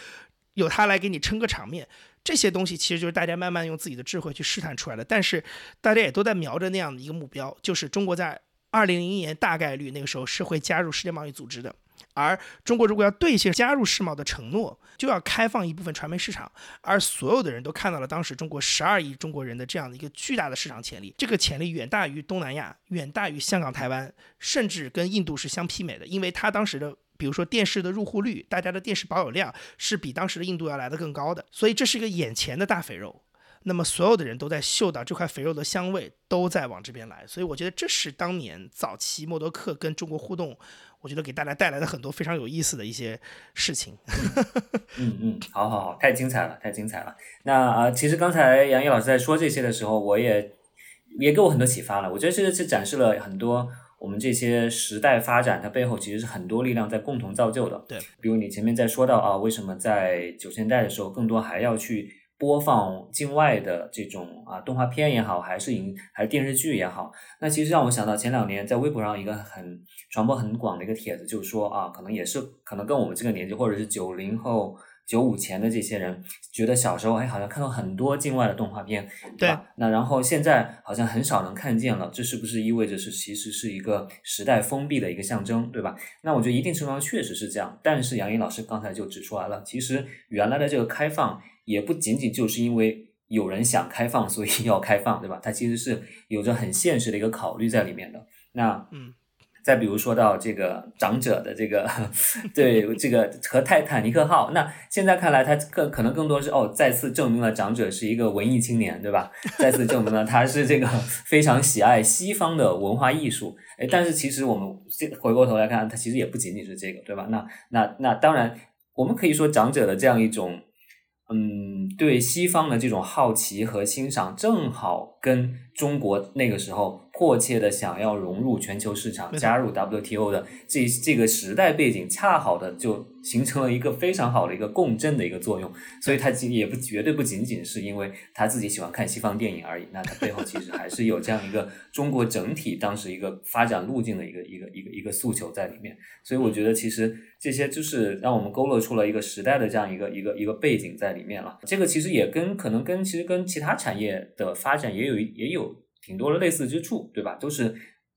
有他来给你撑个场面？这些东西其实就是大家慢慢用自己的智慧去试探出来的。但是大家也都在瞄着那样的一个目标，就是中国在二零零一年大概率那个时候是会加入世界贸易组织的。而中国如果要兑现加入世贸的承诺，就要开放一部分传媒市场。而所有的人都看到了当时中国十二亿中国人的这样的一个巨大的市场潜力，这个潜力远大于东南亚，远大于香港、台湾，甚至跟印度是相媲美的。因为它当时的，比如说电视的入户率，大家的电视保有量是比当时的印度要来的更高的。所以这是一个眼前的大肥肉。那么所有的人都在嗅到这块肥肉的香味，都在往这边来。所以我觉得这是当年早期默多克跟中国互动。我觉得给大家带来了很多非常有意思的一些事情。嗯嗯，好好好，太精彩了，太精彩了。那啊，其实刚才杨毅老师在说这些的时候，我也也给我很多启发了。我觉得这个是展示了很多我们这些时代发展，它背后其实是很多力量在共同造就的。对，比如你前面在说到啊，为什么在九十年代的时候，更多还要去。播放境外的这种啊动画片也好，还是影还是电视剧也好，那其实让我想到前两年在微博上一个很传播很广的一个帖子，就是说啊，可能也是可能跟我们这个年纪或者是九零后、九五前的这些人，觉得小时候哎好像看到很多境外的动画片，对吧？那然后现在好像很少能看见了，这是不是意味着是其实是一个时代封闭的一个象征，对吧？那我觉得一定程度上确实是这样，但是杨颖老师刚才就指出来了，其实原来的这个开放。也不仅仅就是因为有人想开放，所以 要开放，对吧？它其实是有着很现实的一个考虑在里面的。那，嗯，再比如说到这个长者的这个，对这个和泰坦尼克号，那现在看来，它更可能更多是哦，再次证明了长者是一个文艺青年，对吧？再次证明了他是这个 非常喜爱西方的文化艺术。哎，但是其实我们这回过头来看，它其实也不仅仅是这个，对吧？那那那当然，我们可以说长者的这样一种。嗯，对西方的这种好奇和欣赏，正好跟中国那个时候。迫切的想要融入全球市场，加入 WTO 的这这个时代背景，恰好的就形成了一个非常好的一个共振的一个作用。所以，他也不绝对不仅仅是因为他自己喜欢看西方电影而已。那他背后其实还是有这样一个中国整体当时一个发展路径的一个一个一个一个诉求在里面。所以，我觉得其实这些就是让我们勾勒出了一个时代的这样一个一个一个背景在里面了。这个其实也跟可能跟其实跟其他产业的发展也有也有。挺多的类似之处，对吧？都是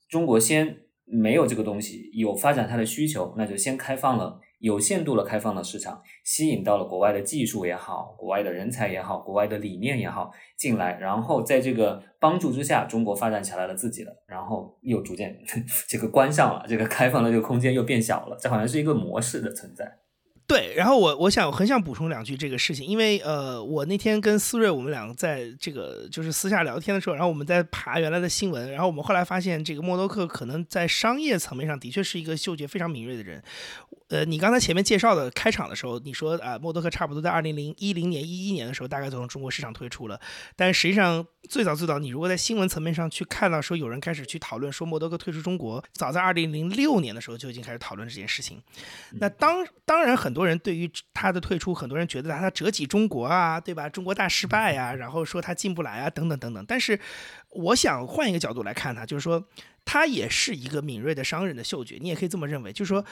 中国先没有这个东西，有发展它的需求，那就先开放了有限度的开放了市场，吸引到了国外的技术也好，国外的人才也好，国外的理念也好进来，然后在这个帮助之下，中国发展起来了自己的，然后又逐渐 这个关上了，这个开放的这个空间又变小了，这好像是一个模式的存在。对，然后我我想很想补充两句这个事情，因为呃，我那天跟思睿我们两个在这个就是私下聊天的时候，然后我们在爬原来的新闻，然后我们后来发现，这个默多克可能在商业层面上的确是一个嗅觉非常敏锐的人。呃，你刚才前面介绍的开场的时候，你说啊，默多克差不多在二零零一零年一一年的时候，大概从中国市场退出了。但实际上，最早最早，你如果在新闻层面上去看到说有人开始去讨论说默多克退出中国，早在二零零六年的时候就已经开始讨论这件事情。那当当然，很多人对于他的退出，很多人觉得他折戟中国啊，对吧？中国大失败啊，然后说他进不来啊，等等等等。但是，我想换一个角度来看他，就是说他也是一个敏锐的商人的嗅觉，你也可以这么认为，就是说。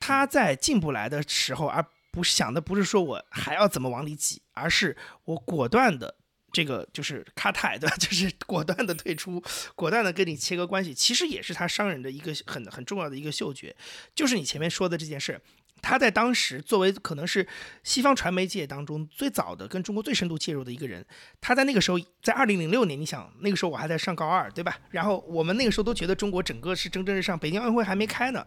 他在进不来的时候，而不想的不是说我还要怎么往里挤，而是我果断的这个就是卡泰对吧？就是果断的退出，果断的跟你切割关系。其实也是他商人的一个很很重要的一个嗅觉，就是你前面说的这件事。他在当时作为可能是西方传媒界当中最早的跟中国最深度介入的一个人，他在那个时候，在二零零六年，你想那个时候我还在上高二，对吧？然后我们那个时候都觉得中国整个是蒸蒸日上，北京奥运会还没开呢。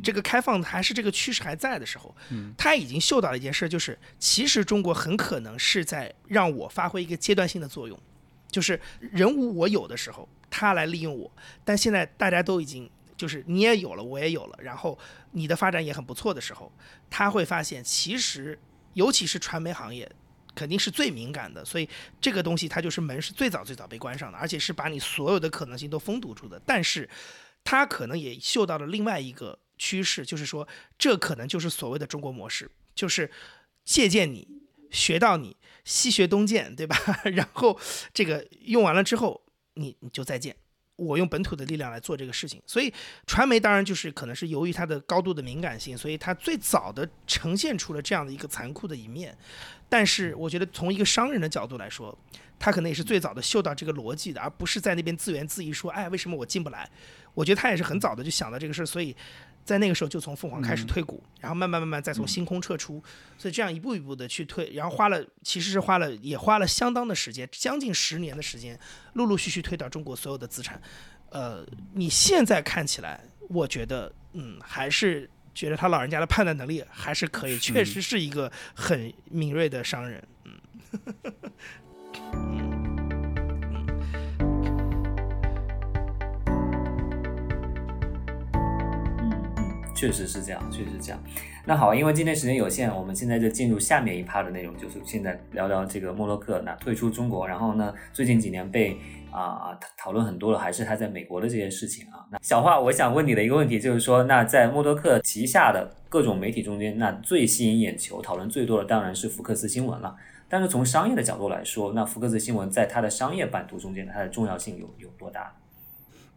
这个开放还是这个趋势还在的时候，他已经嗅到了一件事，就是其实中国很可能是在让我发挥一个阶段性的作用，就是人无我有的时候，他来利用我。但现在大家都已经就是你也有了，我也有了，然后你的发展也很不错的时候，他会发现其实尤其是传媒行业肯定是最敏感的，所以这个东西它就是门是最早最早被关上的，而且是把你所有的可能性都封堵住的。但是他可能也嗅到了另外一个。趋势就是说，这可能就是所谓的中国模式，就是借鉴你，学到你，西学东渐，对吧？然后这个用完了之后，你你就再见。我用本土的力量来做这个事情。所以传媒当然就是可能是由于它的高度的敏感性，所以它最早的呈现出了这样的一个残酷的一面。但是我觉得从一个商人的角度来说，他可能也是最早的嗅到这个逻辑的，而不是在那边自言自语说，哎，为什么我进不来？我觉得他也是很早的就想到这个事儿，所以在那个时候就从凤凰开始退股，然后慢慢慢慢再从星空撤出，所以这样一步一步的去退，然后花了其实是花了也花了相当的时间，将近十年的时间，陆陆续续退掉中国所有的资产。呃，你现在看起来，我觉得，嗯，还是觉得他老人家的判断能力还是可以，确实是一个很敏锐的商人，嗯。确实是这样，确实是这样。那好，因为今天时间有限，我们现在就进入下面一趴的内容，就是现在聊聊这个默洛克那退出中国，然后呢，最近几年被啊讨论很多的还是他在美国的这些事情啊。那小华，我想问你的一个问题就是说，那在默多克旗下的各种媒体中间，那最吸引眼球、讨论最多的当然是福克斯新闻了。但是从商业的角度来说，那福克斯新闻在它的商业版图中间，它的重要性有有多大？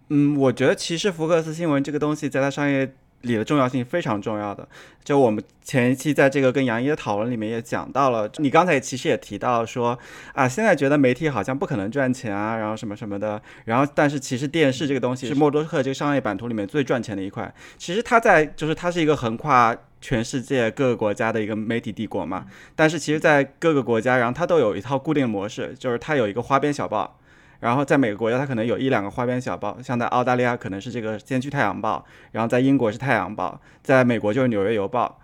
嗯，我觉得其实福克斯新闻这个东西，在它商业。里的重要性非常重要的，就我们前一期在这个跟杨一的讨论里面也讲到了，你刚才其实也提到说啊，现在觉得媒体好像不可能赚钱啊，然后什么什么的，然后但是其实电视这个东西是默多克这个商业版图里面最赚钱的一块，其实它在就是它是一个横跨全世界各个国家的一个媒体帝国嘛，但是其实，在各个国家，然后它都有一套固定模式，就是它有一个花边小报。然后在美国家，它可能有一两个花边小报，像在澳大利亚可能是这个《先驱太阳报》，然后在英国是《太阳报》，在美国就是《纽约邮报》，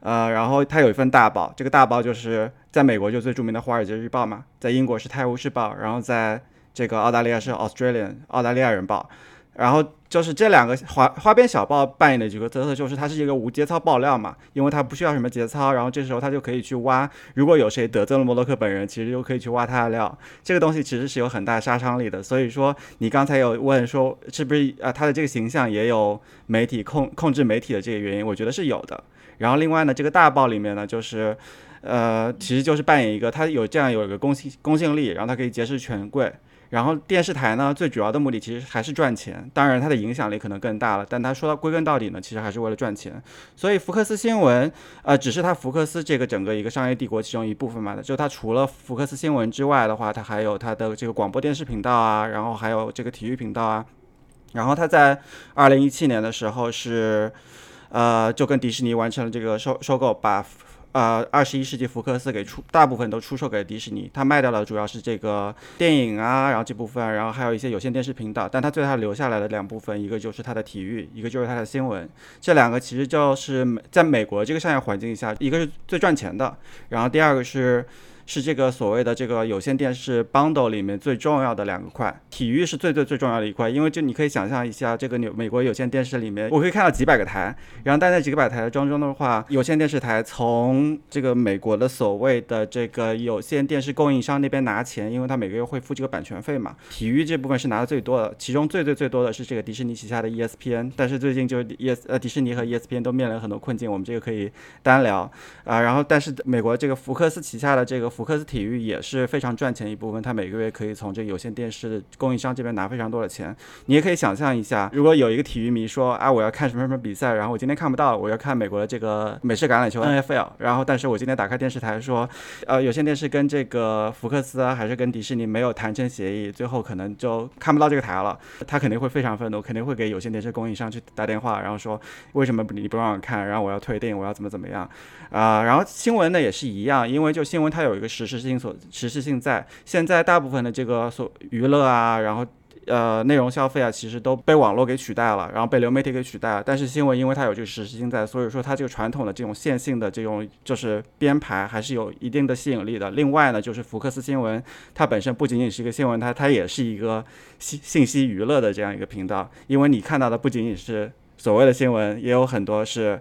呃，然后它有一份大报，这个大报就是在美国就最著名的《华尔街日报》嘛，在英国是《泰晤士报》，然后在这个澳大利亚是《Australian》澳大利亚人报。然后就是这两个花花边小报扮演的几个角色，就是它是一个无节操爆料嘛，因为它不需要什么节操，然后这时候它就可以去挖，如果有谁得罪了摩洛克本人，其实就可以去挖他的料。这个东西其实是有很大杀伤力的。所以说，你刚才有问说是不是啊，他的这个形象也有媒体控控制媒体的这个原因，我觉得是有的。然后另外呢，这个大报里面呢，就是呃，其实就是扮演一个，他有这样有一个公信公信力，然后他可以结识权贵。然后电视台呢，最主要的目的其实还是赚钱，当然它的影响力可能更大了。但它说到归根到底呢，其实还是为了赚钱。所以福克斯新闻，呃，只是它福克斯这个整个一个商业帝国其中一部分嘛。就它除了福克斯新闻之外的话，它还有它的这个广播电视频道啊，然后还有这个体育频道啊。然后它在二零一七年的时候是，呃，就跟迪士尼完成了这个收收购，把。呃，二十一世纪福克斯给出大部分都出售给迪士尼，他卖掉了主要是这个电影啊，然后这部分，然后还有一些有线电视频道，但他最后留下来的两部分，一个就是他的体育，一个就是他的新闻，这两个其实就是在美国这个商业环境下，一个是最赚钱的，然后第二个是。是这个所谓的这个有线电视 bundle 里面最重要的两个块，体育是最最最重要的一块，因为就你可以想象一下，这个纽美国有线电视里面，我可以看到几百个台，然后在那几百台当中的话，有线电视台从这个美国的所谓的这个有线电视供应商那边拿钱，因为他每个月会付这个版权费嘛。体育这部分是拿的最多的，其中最最最多的是这个迪士尼旗下的 ESPN，但是最近就 ES 呃迪士尼和 ESPN 都面临很多困境，我们这个可以单聊啊。然后但是美国这个福克斯旗下的这个。福克斯体育也是非常赚钱一部分，它每个月可以从这有线电视的供应商这边拿非常多的钱。你也可以想象一下，如果有一个体育迷说啊，我要看什么什么比赛，然后我今天看不到，我要看美国的这个美式橄榄球 NFL，然后但是我今天打开电视台说，呃，有线电视跟这个福克斯啊，还是跟迪士尼没有谈成协议，最后可能就看不到这个台了，他肯定会非常愤怒，肯定会给有线电视供应商去打电话，然后说为什么你不让我看，然后我要退订，我要怎么怎么样啊？然后新闻呢也是一样，因为就新闻它有一个实时性所实时性在，现在大部分的这个所娱乐啊，然后呃内容消费啊，其实都被网络给取代了，然后被流媒体给取代了。但是新闻因为它有这个实时性在，所以说它这个传统的这种线性的这种就是编排还是有一定的吸引力的。另外呢，就是福克斯新闻它本身不仅仅是一个新闻，它它也是一个信信息娱乐的这样一个频道，因为你看到的不仅仅是所谓的新闻，也有很多是。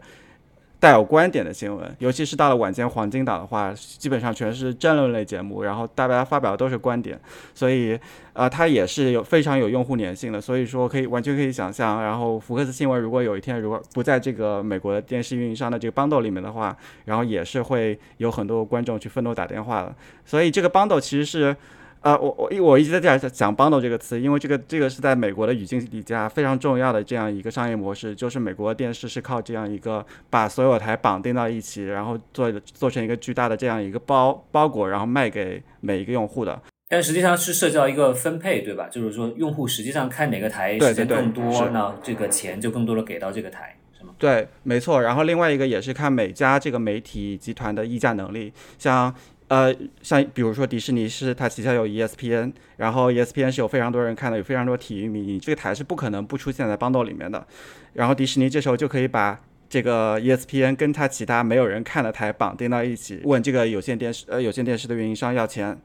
带有观点的新闻，尤其是到了晚间黄金档的话，基本上全是争论类节目，然后大家发表的都是观点，所以，呃，它也是有非常有用户粘性的，所以说可以完全可以想象，然后福克斯新闻如果有一天如果不在这个美国的电视运营商的这个 bundle 里面的话，然后也是会有很多观众去愤怒打电话的，所以这个 bundle 其实是。啊，我我我一直在这儿讲 bundle 这个词，因为这个这个是在美国的语境底下非常重要的这样一个商业模式，就是美国电视是靠这样一个把所有台绑定到一起，然后做做成一个巨大的这样一个包包裹，然后卖给每一个用户的。但实际上是涉及到一个分配，对吧？就是说用户实际上看哪个台对时间更多，是那这个钱就更多的给到这个台，是吗？对，没错。然后另外一个也是看每家这个媒体集团的议价能力，像呃像比如说迪士尼是它旗下有 ESPN，然后 ESPN 是有非常多人看的，有非常多体育迷，你这个台是不可能不出现在 bundle 里面的。然后迪士尼这时候就可以把这个 E ESPN 跟它其他没有人看的台绑定到一起，问这个有线电视呃有线电视的运营商要钱。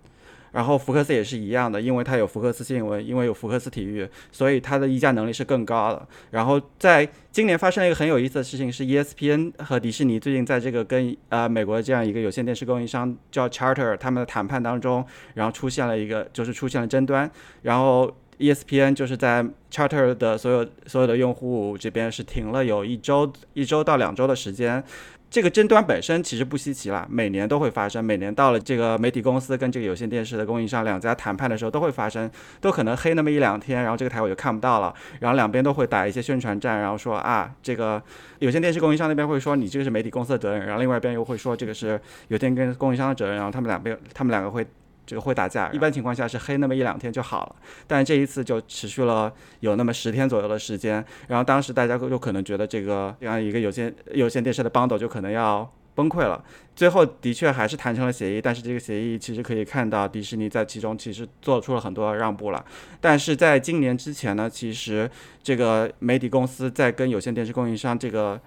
然后福克斯也是一样的，因为它有福克斯新闻，因为有福克斯体育，所以它的议价能力是更高的。然后在今年发生了一个很有意思的事情，是 ESPN 和迪士尼最近在这个跟呃美国这样一个有线电视供应商叫 Charter 他们的谈判当中，然后出现了一个就是出现了争端，然后 ESPN 就是在 Charter 的所有所有的用户这边是停了有一周一周到两周的时间。这个争端本身其实不稀奇啦，每年都会发生。每年到了这个媒体公司跟这个有线电视的供应商两家谈判的时候，都会发生，都可能黑那么一两天，然后这个台我就看不到了。然后两边都会打一些宣传战，然后说啊，这个有线电视供应商那边会说你这个是媒体公司的责任，然后另外一边又会说这个是有线跟供应商的责任，然后他们两边他们两个会这个会打架。一般情况下是黑那么一两天就好了，但这一次就持续了有那么十天左右的时间。然后当时大家就可能觉得这个这样一个有线有线电视的 bundle 就可能要崩溃了。最后的确还是谈成了协议，但是这个协议其实可以看到迪士尼在其中其实做出了很多让步了。但是在今年之前呢，其实这个媒体公司在跟有线电视供应商这个。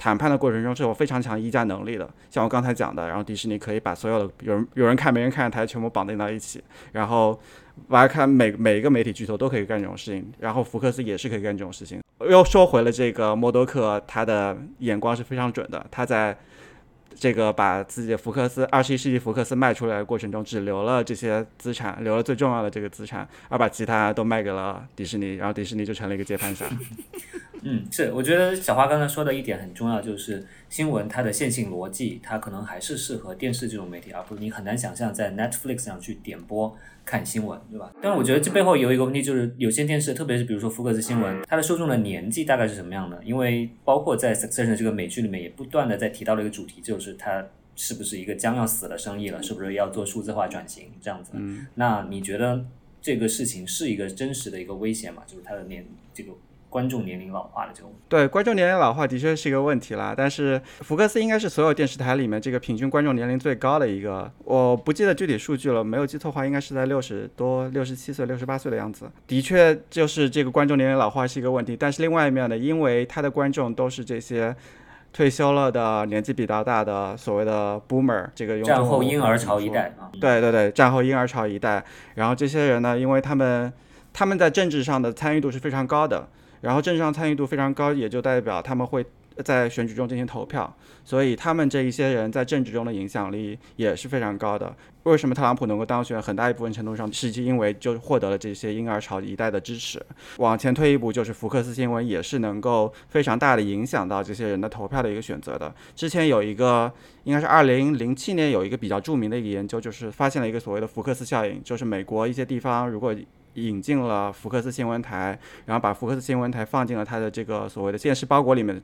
谈判的过程中是有非常强议价能力的，像我刚才讲的，然后迪士尼可以把所有的有人有人看没人看的台全部绑定到一起，然后我还看每每一个媒体巨头都可以干这种事情，然后福克斯也是可以干这种事情。又说回了这个默多克，他的眼光是非常准的，他在这个把自己的福克斯二十一世纪福克斯卖出来的过程中，只留了这些资产，留了最重要的这个资产，而把其他都卖给了迪士尼，然后迪士尼就成了一个接盘侠。嗯，是，我觉得小花刚才说的一点很重要，就是新闻它的线性逻辑，它可能还是适合电视这种媒体，而不是你很难想象在 Netflix 上去点播看新闻，对吧？但是我觉得这背后有一个问题，就是有线电视，特别是比如说福克斯新闻，它的受众的年纪大概是什么样的？因为包括在 Succession 这个美剧里面，也不断的在提到了一个主题，就是它是不是一个将要死的生意了，是不是要做数字化转型这样子？嗯，那你觉得这个事情是一个真实的一个危险吗？就是它的年这个观众年龄老化的这个问题。对，观众年龄老化的确是一个问题啦。但是福克斯应该是所有电视台里面这个平均观众年龄最高的一个，我不记得具体数据了，没有记错的话，应该是在六十多、六十七岁、六十八岁的样子。的确，就是这个观众年龄老化是一个问题。但是另外一面呢，因为他的观众都是这些。退休了的年纪比较大的所谓的 boomer，这个用战后婴儿潮一代啊，对对对，战后婴儿潮一代。然后这些人呢，因为他们他们在政治上的参与度是非常高的，然后政治上参与度非常高，也就代表他们会在选举中进行投票，所以他们这一些人在政治中的影响力也是非常高的。为什么特朗普能够当选？很大一部分程度上是因为就获得了这些婴儿潮一代的支持。往前推一步，就是福克斯新闻也是能够非常大的影响到这些人的投票的一个选择的。之前有一个应该是二零零七年有一个比较著名的一个研究，就是发现了一个所谓的福克斯效应，就是美国一些地方如果引进了福克斯新闻台，然后把福克斯新闻台放进了他的这个所谓的现实包裹里面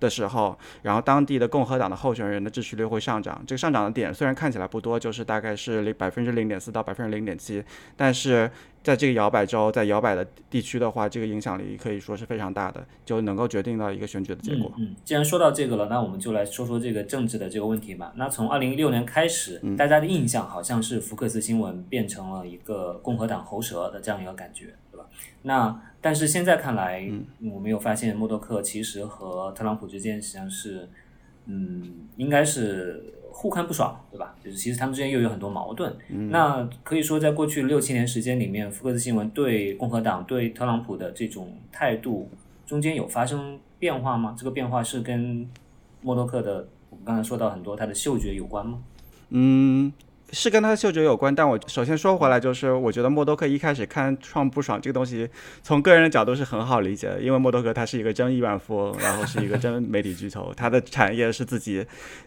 的的时候，然后当地的共和党的候选人的支持率会上涨。这个上涨的点虽然看起来不多，就是大概是零百分之零点四到百分之零点七，但是在这个摇摆州，在摇摆的地区的话，这个影响力可以说是非常大的，就能够决定到一个选举的结果。嗯，嗯，既然说到这个了，那我们就来说说这个政治的这个问题吧。那从二零一六年开始，嗯大家的印象好像是福克斯新闻变成了一个共和党喉舌的这样一个感觉，对吧？那但是现在看来，嗯我们有发现默多克其实和特朗普之间实际上是，嗯，应该是互看不爽，对吧？就是其实他们之间又有很多矛盾。嗯那可以说，在过去六七年时间里面，福克斯新闻对共和党、对特朗普的这种态度中间有发生变化吗？这个变化是跟默多克的我们刚才说到很多他的嗅觉有关吗？嗯，是跟他的嗅觉有关，但我首先说回来，就是我觉得默多克一开始看创不爽这个东西，从个人的角度是很好理解的，因为默多克他是一个真亿万富翁，然后是一个真媒体巨头，他的产业是自己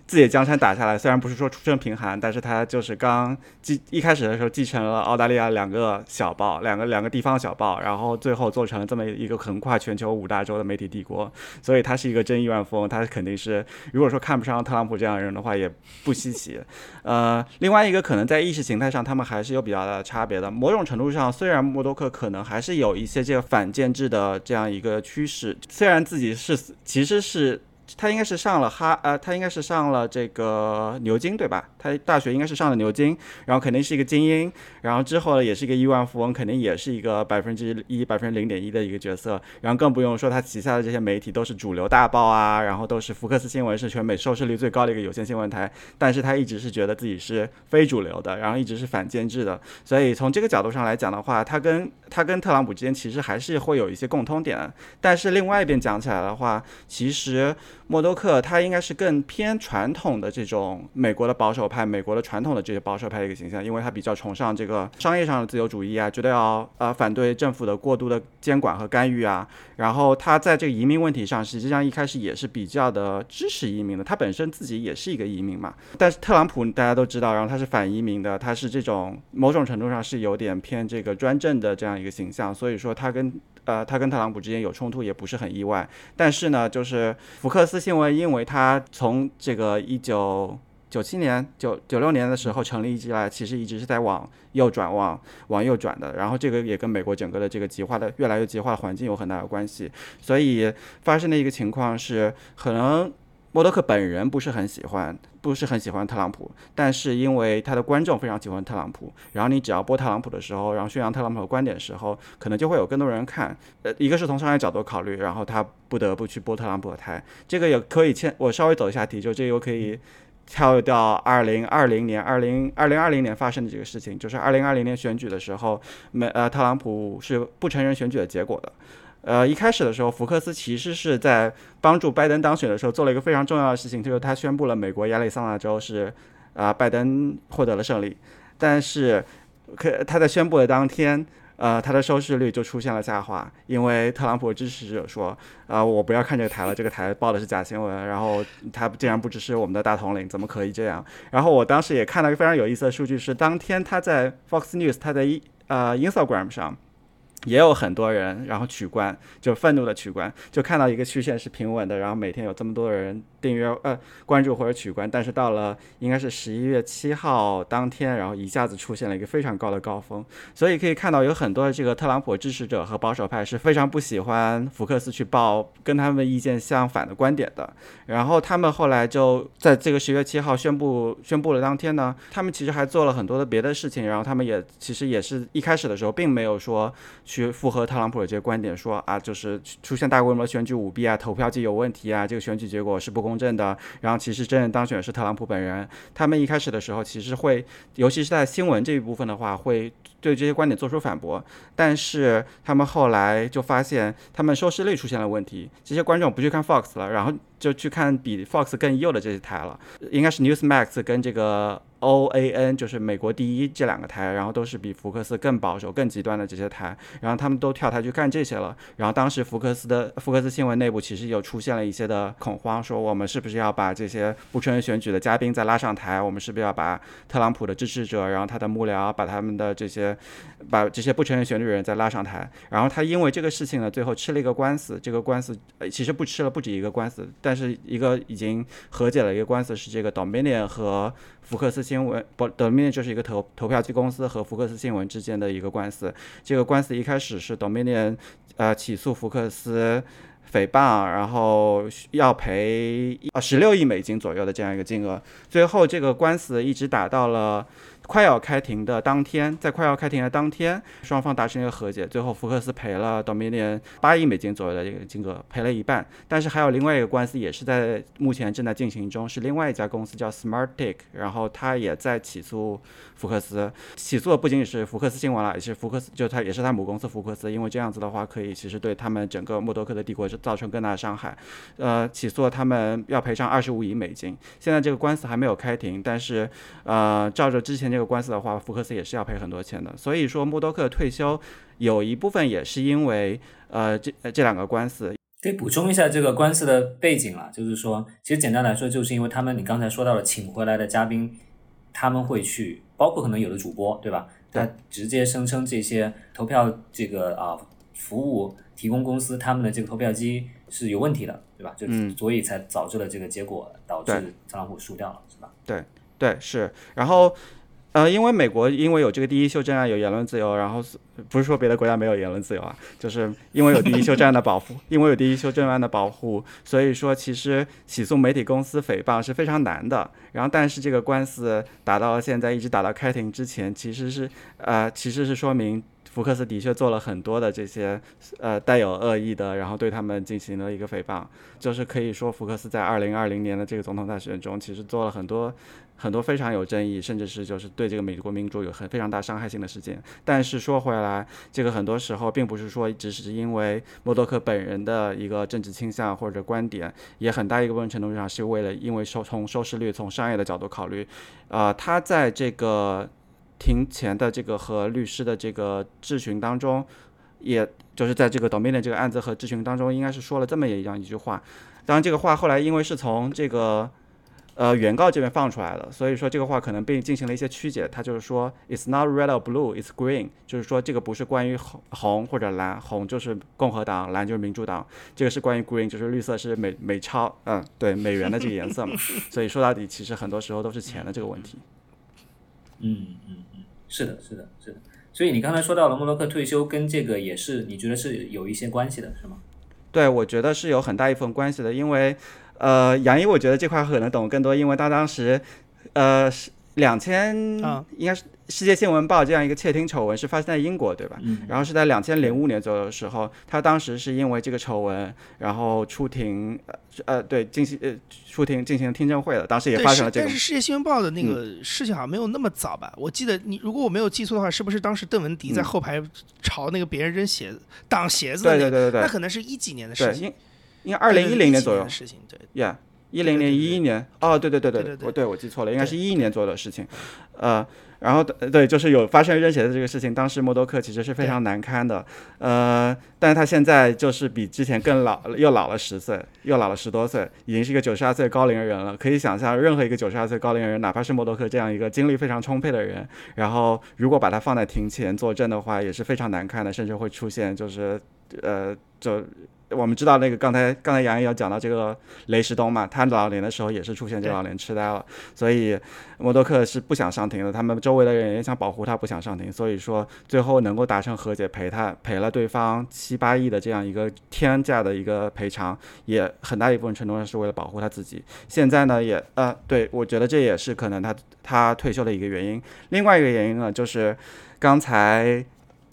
自己江山打下来，虽然不是说出身贫寒，但是他就是刚继一开始的时候继承了澳大利亚两个小报，两个两个地方小报，然后最后做成了这么一个横跨全球五大洲的媒体帝国，所以他是一个真亿万富翁，他肯定是如果说看不上特朗普这样的人的话，也不稀奇。呃，另外一个可能在意识形态上，他们还是有比较大的差别的。某种程度上，虽然默多克可能还是有一些这个反建制的这样一个趋势，虽然自己是其实是。他应该是上了哈呃，他应该是上了这个牛津对吧？他大学应该是上了牛津，然后肯定是一个精英，然后之后呢也是一个亿万富翁，肯定也是一个百分之一、百分之零点一的一个角色。然后更不用说他旗下的这些媒体都是主流大报啊，然后都是福克斯新闻是全美收视率最高的一个有线新闻台。但是他一直是觉得自己是非主流的，然后一直是反监制的。所以从这个角度上来讲的话，他跟他跟特朗普之间其实还是会有一些共通点。但是另外一边讲起来的话，其实。默多克他应该是更偏传统的这种美国的保守派，美国的传统的这些保守派的一个形象，因为他比较崇尚这个商业上的自由主义啊，觉得要呃反对政府的过度的监管和干预啊。然后他在这个移民问题上，实际上一开始也是比较的支持移民的，他本身自己也是一个移民嘛。但是特朗普大家都知道，然后他是反移民的，他是这种某种程度上是有点偏这个专政的这样一个形象，所以说他跟。呃，他跟特朗普之间有冲突也不是很意外，但是呢，就是福克斯新闻，因为他从这个一九九七年、九九六年的时候成立以来，其实一直是在往右转、往往右转的，然后这个也跟美国整个的这个极化的越来越极化的环境有很大的关系，所以发生的一个情况是可能。默多克本人不是很喜欢，不是很喜欢特朗普，但是因为他的观众非常喜欢特朗普，然后你只要播特朗普的时候，然后宣扬特朗普的观点的时候，可能就会有更多人看。呃，一个是从商业角度考虑，然后他不得不去播特朗普的台。这个也可以牵，我稍微走一下题，就这个可以跳到二零二零年，二零二零二零年发生的这个事情，就是二零二零年选举的时候，美呃特朗普是不承认选举的结果的。呃，一开始的时候，福克斯其实是在帮助拜登当选的时候做了一个非常重要的事情，就是他宣布了美国亚利桑那州是啊拜登获得了胜利。但是，可他在宣布的当天，呃，他的收视率就出现了下滑，因为特朗普支持者说啊，我不要看这个台了，这个台报的是假新闻，然后他竟然不支持我们的大统领，怎么可以这样？然后我当时也看到一个非常有意思的数据，是当天他在 Fox News，他在一呃 Instagram 上。也有很多人，然后取关，就愤怒的取关，就看到一个曲线是平稳的，然后每天有这么多人。订阅呃关注或者取关，但是到了应该是十一月七号当天，然后一下子出现了一个非常高的高峰，所以可以看到有很多的这个特朗普支持者和保守派是非常不喜欢福克斯去报跟他们意见相反的观点的。然后他们后来就在这个十月七号宣布宣布了当天呢，他们其实还做了很多的别的事情，然后他们也其实也是一开始的时候并没有说去附和特朗普的这些观点，说啊就是出现大规模选举舞弊啊，投票机有问题啊，这个选举结果是不公。公正的，然后其实真正当选是特朗普本人。他们一开始的时候，其实会，尤其是在新闻这一部分的话，会对这些观点做出反驳。但是他们后来就发现，他们收视率出现了问题，这些观众不去看 Fox 了，然后就去看比 Fox 更右的这些台了，应该是 Newsmax 跟这个。O A N 就是美国第一这两个台，然后都是比福克斯更保守、更极端的这些台，然后他们都跳台去干这些了。然后当时福克斯的福克斯新闻内部其实有出现了一些的恐慌，说我们是不是要把这些不承认选举的嘉宾再拉上台？我们是不是要把特朗普的支持者，然后他的幕僚，把他们的这些，把这些不承认选举人再拉上台？然后他因为这个事情呢，最后吃了一个官司。这个官司其实不吃了不止一个官司，但是一个已经和解了一个官司是这个 Dominion 和。福克斯新闻不，Dominion 就是一个投投票机公司和福克斯新闻之间的一个官司。这个官司一开始是 Dominion 呃起诉福克斯诽谤，然后要赔啊十六亿美金左右的这样一个金额。最后这个官司一直打到了。快要开庭的当天，在快要开庭的当天，双方达成一个和解，最后福克斯赔了 Dominion 八亿美金左右的这个金额，赔了一半。但是还有另外一个官司也是在目前正在进行中，是另外一家公司叫 Smartick，然后他也在起诉福克斯，起诉的不仅仅是福克斯新闻了，也是福克斯，就他也是他母公司福克斯，因为这样子的话可以其实对他们整个默多克的帝国造成更大的伤害。呃，起诉他们要赔偿二十五亿美金。现在这个官司还没有开庭，但是呃，照着之前。这个官司的话，福克斯也是要赔很多钱的。所以说，默多克退休有一部分也是因为呃这这两个官司。可以补充一下这个官司的背景啊，就是说，其实简单来说，就是因为他们你刚才说到了请回来的嘉宾，他们会去，包括可能有的主播，对吧？他直接声称这些投票这个啊服务提供公司他们的这个投票机是有问题的，对吧？就所以才导致了这个结果，导致特朗普输掉了，是吧？对对是，然后。呃，因为美国因为有这个第一修正案有言论自由，然后不是说别的国家没有言论自由啊，就是因为有第一修正案的保护，因为有第一修正案的保护，所以说其实起诉媒体公司诽谤是非常难的。然后，但是这个官司打到现在，一直打到开庭之前，其实是呃，其实是说明福克斯的确做了很多的这些呃带有恶意的，然后对他们进行了一个诽谤，就是可以说福克斯在二零二零年的这个总统大选中，其实做了很多。很多非常有争议，甚至是就是对这个美国民主有很非常大伤害性的事件。但是说回来，这个很多时候并不是说只是因为默多克本人的一个政治倾向或者观点，也很大一部分程度上是为了因为收从收视率从商业的角度考虑。呃，他在这个庭前的这个和律师的这个质询当中，也就是在这个 Dominion 这个案子和质询当中，应该是说了这么一样一句话。当然，这个话后来因为是从这个。呃，原告这边放出来的，所以说这个话可能被进行了一些曲解。他就是说，It's not red or blue, it's green，就是说这个不是关于红红或者蓝，红就是共和党，蓝就是民主党，这个是关于 green，就是绿色是美美钞，嗯，对，美元的这个颜色嘛。所以说到底，其实很多时候都是钱的这个问题。嗯 嗯，是的，是的，是的。所以你刚才说到了莫洛克退休，跟这个也是你觉得是有一些关系的，是吗？对，我觉得是有很大一部分关系的，因为。呃，杨一，我觉得这块可能懂更多，因为他当时，呃，是两千，应该是《世界新闻报》这样一个窃听丑闻是发生在英国，对吧？嗯。然后是在两千零五年左右的时候，他当时是因为这个丑闻，然后出庭，呃，对，进行呃出庭进行听证会了，当时也发生了这个。但是《世界新闻报》的那个事情好像没有那么早吧？我记得你，如果我没有记错的话，是不是当时邓文迪在后排朝那个别人扔鞋子挡鞋子？对对对对对。那可能是一几年的事情。应该二零一零年左右的事情，对，Yeah，一零年、一一年，哦，对对对对，我对我记错了，应该是一一年左右的事情，呃，然后对，就是有发生扔鞋的这个事情，当时默多克其实是非常难堪的，呃，但是他现在就是比之前更老，又老了十岁，又老了十多岁，已经是一个九十二岁高龄人了。可以想象，任何一个九十二岁高龄人，哪怕是默多克这样一个精力非常充沛的人，然后如果把他放在庭前作证的话，也是非常难堪的，甚至会出现就是呃，就。我们知道那个刚才刚才杨毅要讲到这个雷士东嘛，他老年的时候也是出现这老年痴呆了，所以默多克是不想上庭的，他们周围的人也想保护他，不想上庭，所以说最后能够达成和解，赔他赔了对方七八亿的这样一个天价的一个赔偿，也很大一部分程度上是为了保护他自己。现在呢，也呃，对我觉得这也是可能他他退休的一个原因。另外一个原因呢，就是刚才。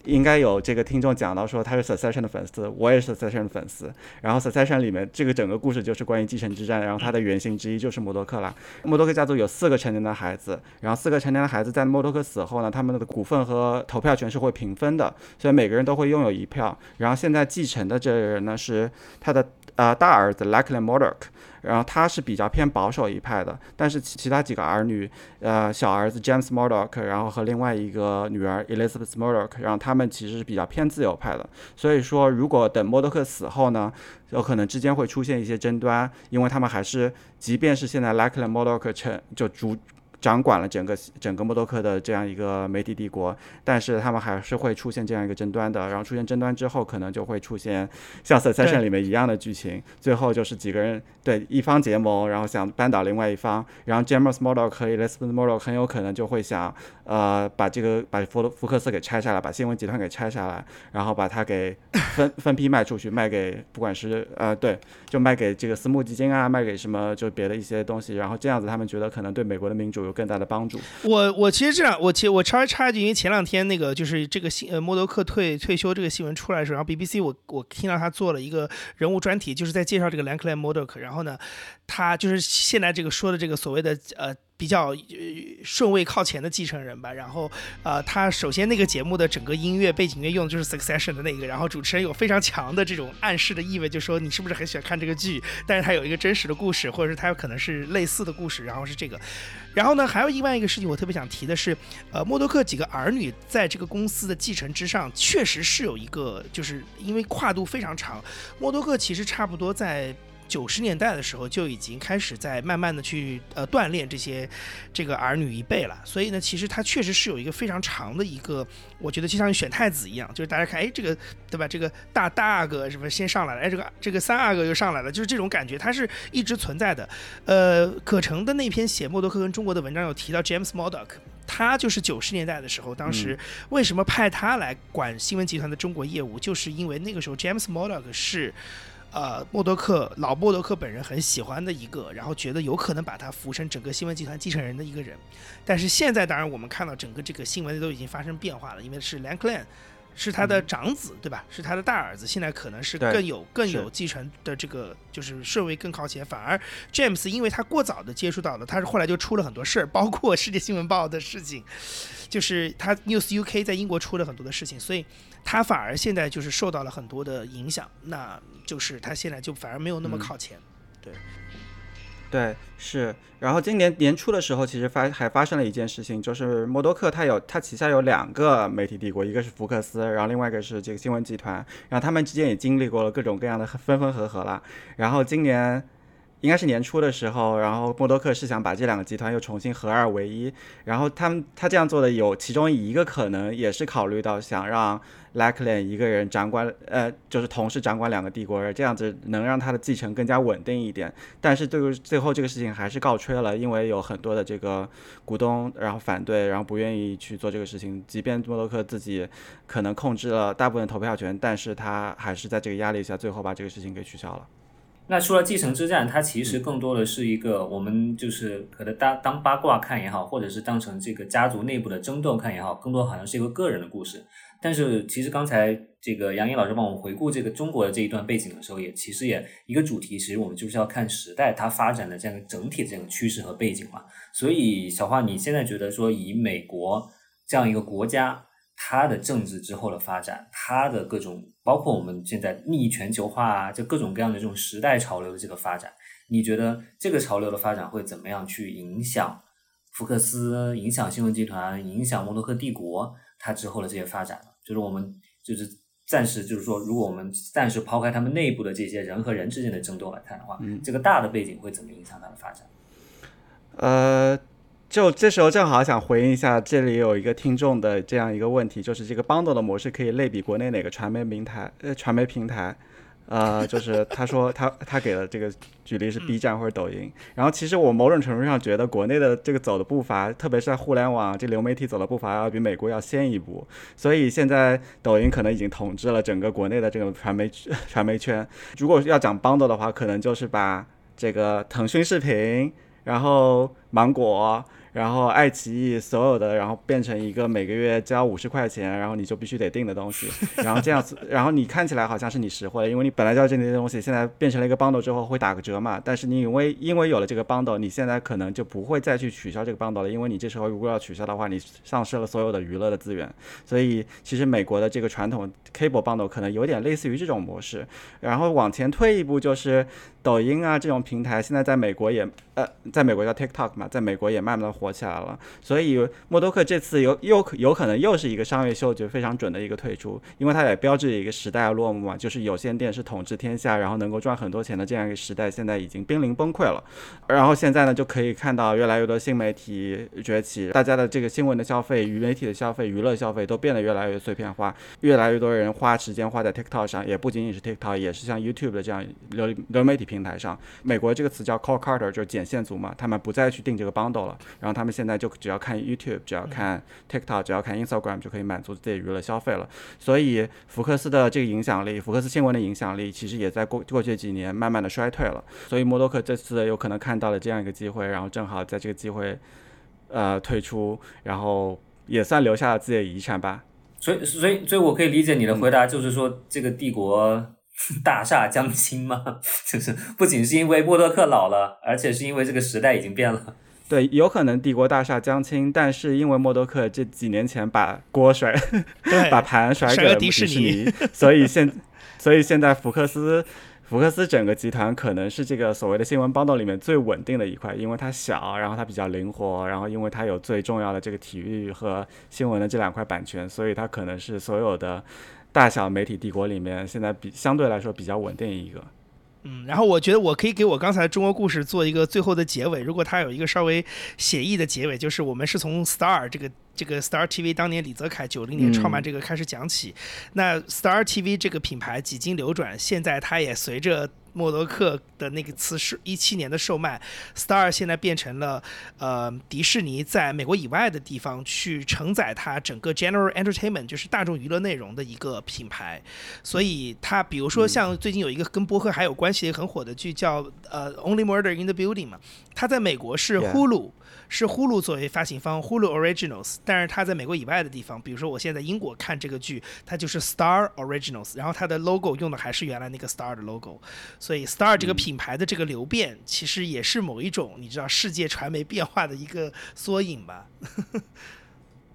应该有这个听众讲到说他是 Succession 的粉丝，我也是 Succession 的粉丝。然后 Succession 里面这个整个故事就是关于继承之战，然后它的原型之一就是默多克啦。默多克家族有四个成年的孩子，然后四个成年的孩子在默多克死后呢，他们的股份和投票权是会平分的，所以每个人都会拥有一票。然后现在继承的这个人呢是他的呃大儿子 Lachlan Murdoch。然后他是比较偏保守一派的，但是其其他几个儿女，呃，小儿子 James Murdoch，然后和另外一个女儿 Elizabeth Murdoch，然后他们其实是比较偏自由派的。所以说，如果等默多克死后呢，有可能之间会出现一些争端，因为他们还是，即便是现在 Lachlan Murdoch 成就逐。掌管了整个整个默多克的这样一个媒体帝国，但是他们还是会出现这样一个争端的。然后出现争端之后，可能就会出现像《Succession》里面一样的剧情，最后就是几个人对一方结盟，然后想扳倒另外一方。然后 James Murdoch 和 Elizabeth Murdoch 很有可能就会想，呃，把这个把福福克斯给拆下来，把新闻集团给拆下来，然后把它给分分批卖出去，卖给不管是呃对，就卖给这个私募基金啊，卖给什么就别的一些东西。然后这样子，他们觉得可能对美国的民主。有更大的帮助。我我其实这样，我其实我插插一句，因为前两天那个就是这个新呃默多克退退休这个新闻出来的时候，然后 BBC 我我听到他做了一个人物专题，就是在介绍这个兰克莱默多克。然后呢，他就是现在这个说的这个所谓的呃比较顺位靠前的继承人吧。然后呃，他首先那个节目的整个音乐背景音乐用的就是 Succession 的那个，然后主持人有非常强的这种暗示的意味，就说你是不是很喜欢看这个剧？但是他有一个真实的故事，或者是他有可能是类似的故事，然后是这个。然后呢，还有另外一个事情我特别想提的是，呃，默多克几个儿女在这个公司的继承之上，确实是有一个，就是因为跨度非常长，默多克其实差不多在。九十年代的时候就已经开始在慢慢的去呃锻炼这些这个儿女一辈了，所以呢，其实他确实是有一个非常长的一个，我觉得就像选太子一样，就是大家看，哎，这个对吧？这个大大阿哥什么先上来了，哎，这个这个三阿哥又上来了，就是这种感觉，它是一直存在的。呃，可成的那篇写默多克跟中国的文章有提到 James Murdoch，他就是九十年代的时候，当时为什么派他来管新闻集团的中国业务，就是因为那个时候 James Murdoch 是。呃，默多克老默多克本人很喜欢的一个，然后觉得有可能把他扶成整个新闻集团继承人的一个人，但是现在当然我们看到整个这个新闻都已经发生变化了，因为是 Lanclan 是他的长子，对吧？是他的大儿子，现在可能是更有更有继承的这个就是顺位更靠前，反而 James 因为他过早的接触到了，他是后来就出了很多事儿，包括世界新闻报的事情，就是他 News UK 在英国出了很多的事情，所以。他反而现在就是受到了很多的影响，那就是他现在就反而没有那么靠前，对，对是。然后今年年初的时候，其实发还发生了一件事情，就是默多克他有他旗下有两个媒体帝国，一个是福克斯，然后另外一个是这个新闻集团，然后他们之间也经历过了各种各样的分分合合了。然后今年应该是年初的时候，然后默多克是想把这两个集团又重新合二为一，然后他们他这样做的有其中一个可能也是考虑到想让。l a c l a n 一个人掌管，呃，就是同时掌管两个帝国，这样子能让他的继承更加稳定一点。但是最后最后这个事情还是告吹了，因为有很多的这个股东，然后反对，然后不愿意去做这个事情。即便默多克自己可能控制了大部分投票权，但是他还是在这个压力下，最后把这个事情给取消了。那除了继承之战，它其实更多的是一个我们就是可能当当八卦看也好，或者是当成这个家族内部的争斗看也好，更多好像是一个个人的故事。但是其实刚才这个杨颖老师帮我们回顾这个中国的这一段背景的时候，也其实也一个主题，其实我们就是要看时代它发展的这样整体的这样趋势和背景嘛。所以小花，你现在觉得说以美国这样一个国家，它的政治之后的发展，它的各种包括我们现在逆全球化啊，就各种各样的这种时代潮流的这个发展，你觉得这个潮流的发展会怎么样去影响福克斯、影响新闻集团、影响摩洛克帝国？它之后的这些发展，就是我们就是暂时就是说，如果我们暂时抛开他们内部的这些人和人之间的争斗来看的话，这个大的背景会怎么影响它的发展？呃，就这时候正好想回应一下，这里有一个听众的这样一个问题，就是这个 bundle 的模式可以类比国内哪个传媒平台？呃，传媒平台。呃，就是他说他他给的这个举例是 B 站或者抖音，然后其实我某种程度上觉得国内的这个走的步伐，特别是在互联网这流媒体走的步伐要比美国要先一步，所以现在抖音可能已经统治了整个国内的这个传媒 传媒圈。如果要讲 bundle 的话，可能就是把这个腾讯视频，然后芒果。然后爱奇艺所有的，然后变成一个每个月交五十块钱，然后你就必须得订的东西，然后这样子，然后你看起来好像是你实惠，因为你本来就要这些东西，现在变成了一个 bundle 之后会打个折嘛，但是你因为因为有了这个 bundle，你现在可能就不会再去取消这个 bundle 了，因为你这时候如果要取消的话，你丧失了所有的娱乐的资源，所以其实美国的这个传统 cable bundle 可能有点类似于这种模式，然后往前推一步就是。抖音啊，这种平台现在在美国也，呃，在美国叫 TikTok 嘛，在美国也慢慢的火起来了。所以默多克这次有又有可能又是一个商业嗅觉非常准的一个退出，因为它也标志着一个时代的落幕嘛，就是有线电视统治天下，然后能够赚很多钱的这样一个时代，现在已经濒临崩溃了。然后现在呢，就可以看到越来越多新媒体崛起，大家的这个新闻的消费、娱媒体的消费、娱乐消费都变得越来越碎片化，越来越多人花时间花在 TikTok 上，也不仅仅是 TikTok，也是像 YouTube 的这样流流媒体平。台上，美国这个词叫 core carter，就是剪线族嘛，他们不再去定这个 bundle 了，他们现在就只要看 YouTube，只要看 TikTok，只要看 Instagram 就可以满足自己娱乐消费了。所以福克斯的这个影响力，福克斯新闻的影响力，其实也在过过去几年慢慢的衰退了。所以默多克这次有可能看到了这样一个机会，然后正好在这个机会，呃，退出，然后也算留下了自己的遗产吧。所以，所以，所以我可以理解你的回答，就是说这个帝国。大厦将倾吗？就是不仅是因为默多克老了，而且是因为这个时代已经变了。对，有可能帝国大厦将倾，但是因为默多克这几年前把锅甩，把盘甩给了迪士尼，所以现，所以现在福克斯，福克斯整个集团可能是这个所谓的新闻 bundle 里面最稳定的一块，因为它小，然后它比较灵活，然后因为它有最重要的这个体育和新闻的这两块版权，所以它可能是所有的大小媒体帝国里面现在比相对来说比较稳定一个。嗯，然后我觉得我可以给我刚才中国故事做一个最后的结尾。如果它有一个稍微写意的结尾，就是我们是从 Star 这个这个 Star TV 当年李泽楷九零年创办这个开始讲起。那 Star TV 这个品牌几经流转，现在它也随着。默多克的那个词是一七年的售卖，Star 现在变成了呃迪士尼在美国以外的地方去承载它整个 General Entertainment 就是大众娱乐内容的一个品牌，所以它比如说像最近有一个跟播客还有关系很火的剧叫呃 Only Murder in the Building 嘛，它在美国是 Hulu。是呼噜作为发行方呼噜 Originals，但是它在美国以外的地方，比如说我现在英国看这个剧，它就是 Star Originals，然后它的 logo 用的还是原来那个 Star 的 logo，所以 Star 这个品牌的这个流变，其实也是某一种你知道世界传媒变化的一个缩影吧。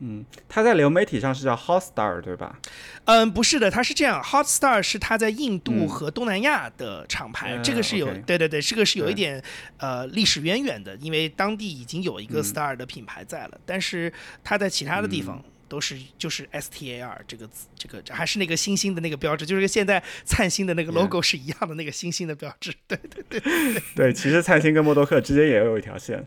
嗯，它在流媒体上是叫 Hotstar 对吧？嗯，不是的，它是这样，Hotstar 是它在印度和东南亚的厂牌，这个是有，对对对，这个是有一点呃历史渊源的，因为当地已经有一个 Star 的品牌在了，但是它在其他的地方都是就是 STAR 这个字，这个还是那个星星的那个标志，就是跟现在灿星的那个 logo 是一样的那个星星的标志，对对对。对，其实灿星跟默多克之间也有一条线。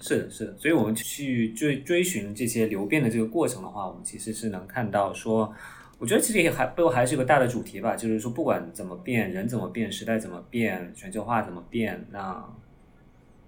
是的，是的，所以我们去追追寻这些流变的这个过程的话，我们其实是能看到说，我觉得其实也还背后还是一个大的主题吧，就是说不管怎么变，人怎么变，时代怎么变，全球化怎么变，那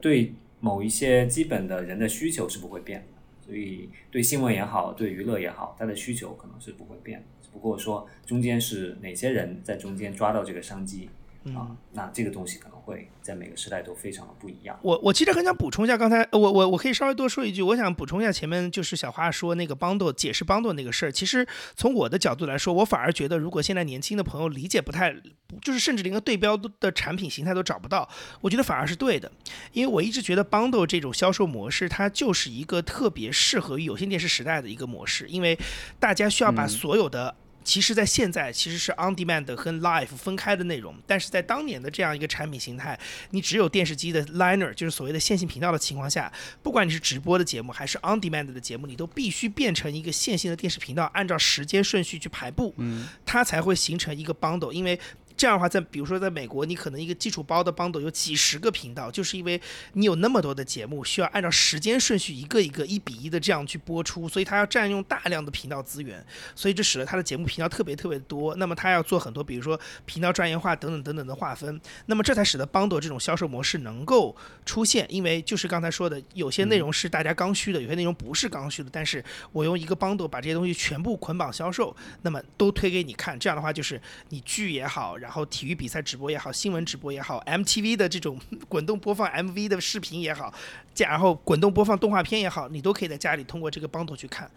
对某一些基本的人的需求是不会变的。所以对新闻也好，对娱乐也好，它的需求可能是不会变，只不过说中间是哪些人在中间抓到这个商机。啊，那这个东西可能会在每个时代都非常的不一样。我我其实很想补充一下，刚才我我我可以稍微多说一句，我想补充一下前面就是小花说那个 bundle 解释 bundle 那个事儿。其实从我的角度来说，我反而觉得，如果现在年轻的朋友理解不太，就是甚至连个对标的产品形态都找不到，我觉得反而是对的。因为我一直觉得 bundle 这种销售模式，它就是一个特别适合于有线电视时代的一个模式，因为大家需要把所有的。其实，在现在其实是 on demand 和 live 分开的内容，但是在当年的这样一个产品形态，你只有电视机的 liner，就是所谓的线性频道的情况下，不管你是直播的节目还是 on demand 的节目，你都必须变成一个线性的电视频道，按照时间顺序去排布，嗯，它才会形成一个 bundle，因为。这样的话，在比如说在美国，你可能一个基础包的 bundle 有几十个频道，就是因为你有那么多的节目，需要按照时间顺序一个一个一比一的这样去播出，所以它要占用大量的频道资源，所以这使得它的节目频道特别特别多。那么它要做很多，比如说频道专业化等等等等的划分，那么这才使得 bundle 这种销售模式能够出现。因为就是刚才说的，有些内容是大家刚需的，有些内容不是刚需的，但是我用一个 bundle 把这些东西全部捆绑销售，那么都推给你看。这样的话，就是你剧也好，然然后体育比赛直播也好，新闻直播也好，MTV 的这种 滚动播放 MV 的视频也好，然后滚动播放动画片也好，你都可以在家里通过这个帮头去看。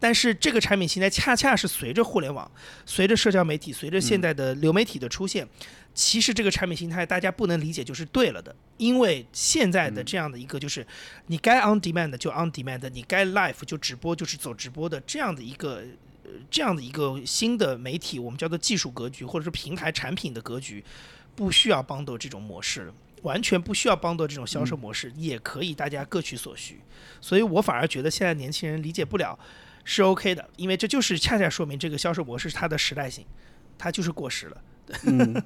但是这个产品现在恰恰是随着互联网、随着社交媒体、随着现在的流媒体的出现，其实这个产品形态大家不能理解就是对了的，因为现在的这样的一个就是你该 on demand 就 on demand，你该 live 就直播就是走直播的这样的一个。这样的一个新的媒体，我们叫做技术格局，或者是平台产品的格局，不需要帮到这种模式，完全不需要帮到这种销售模式，也可以大家各取所需。所以我反而觉得现在年轻人理解不了是 OK 的，因为这就是恰恰说明这个销售模式它的时代性，它就是过时了。嗯，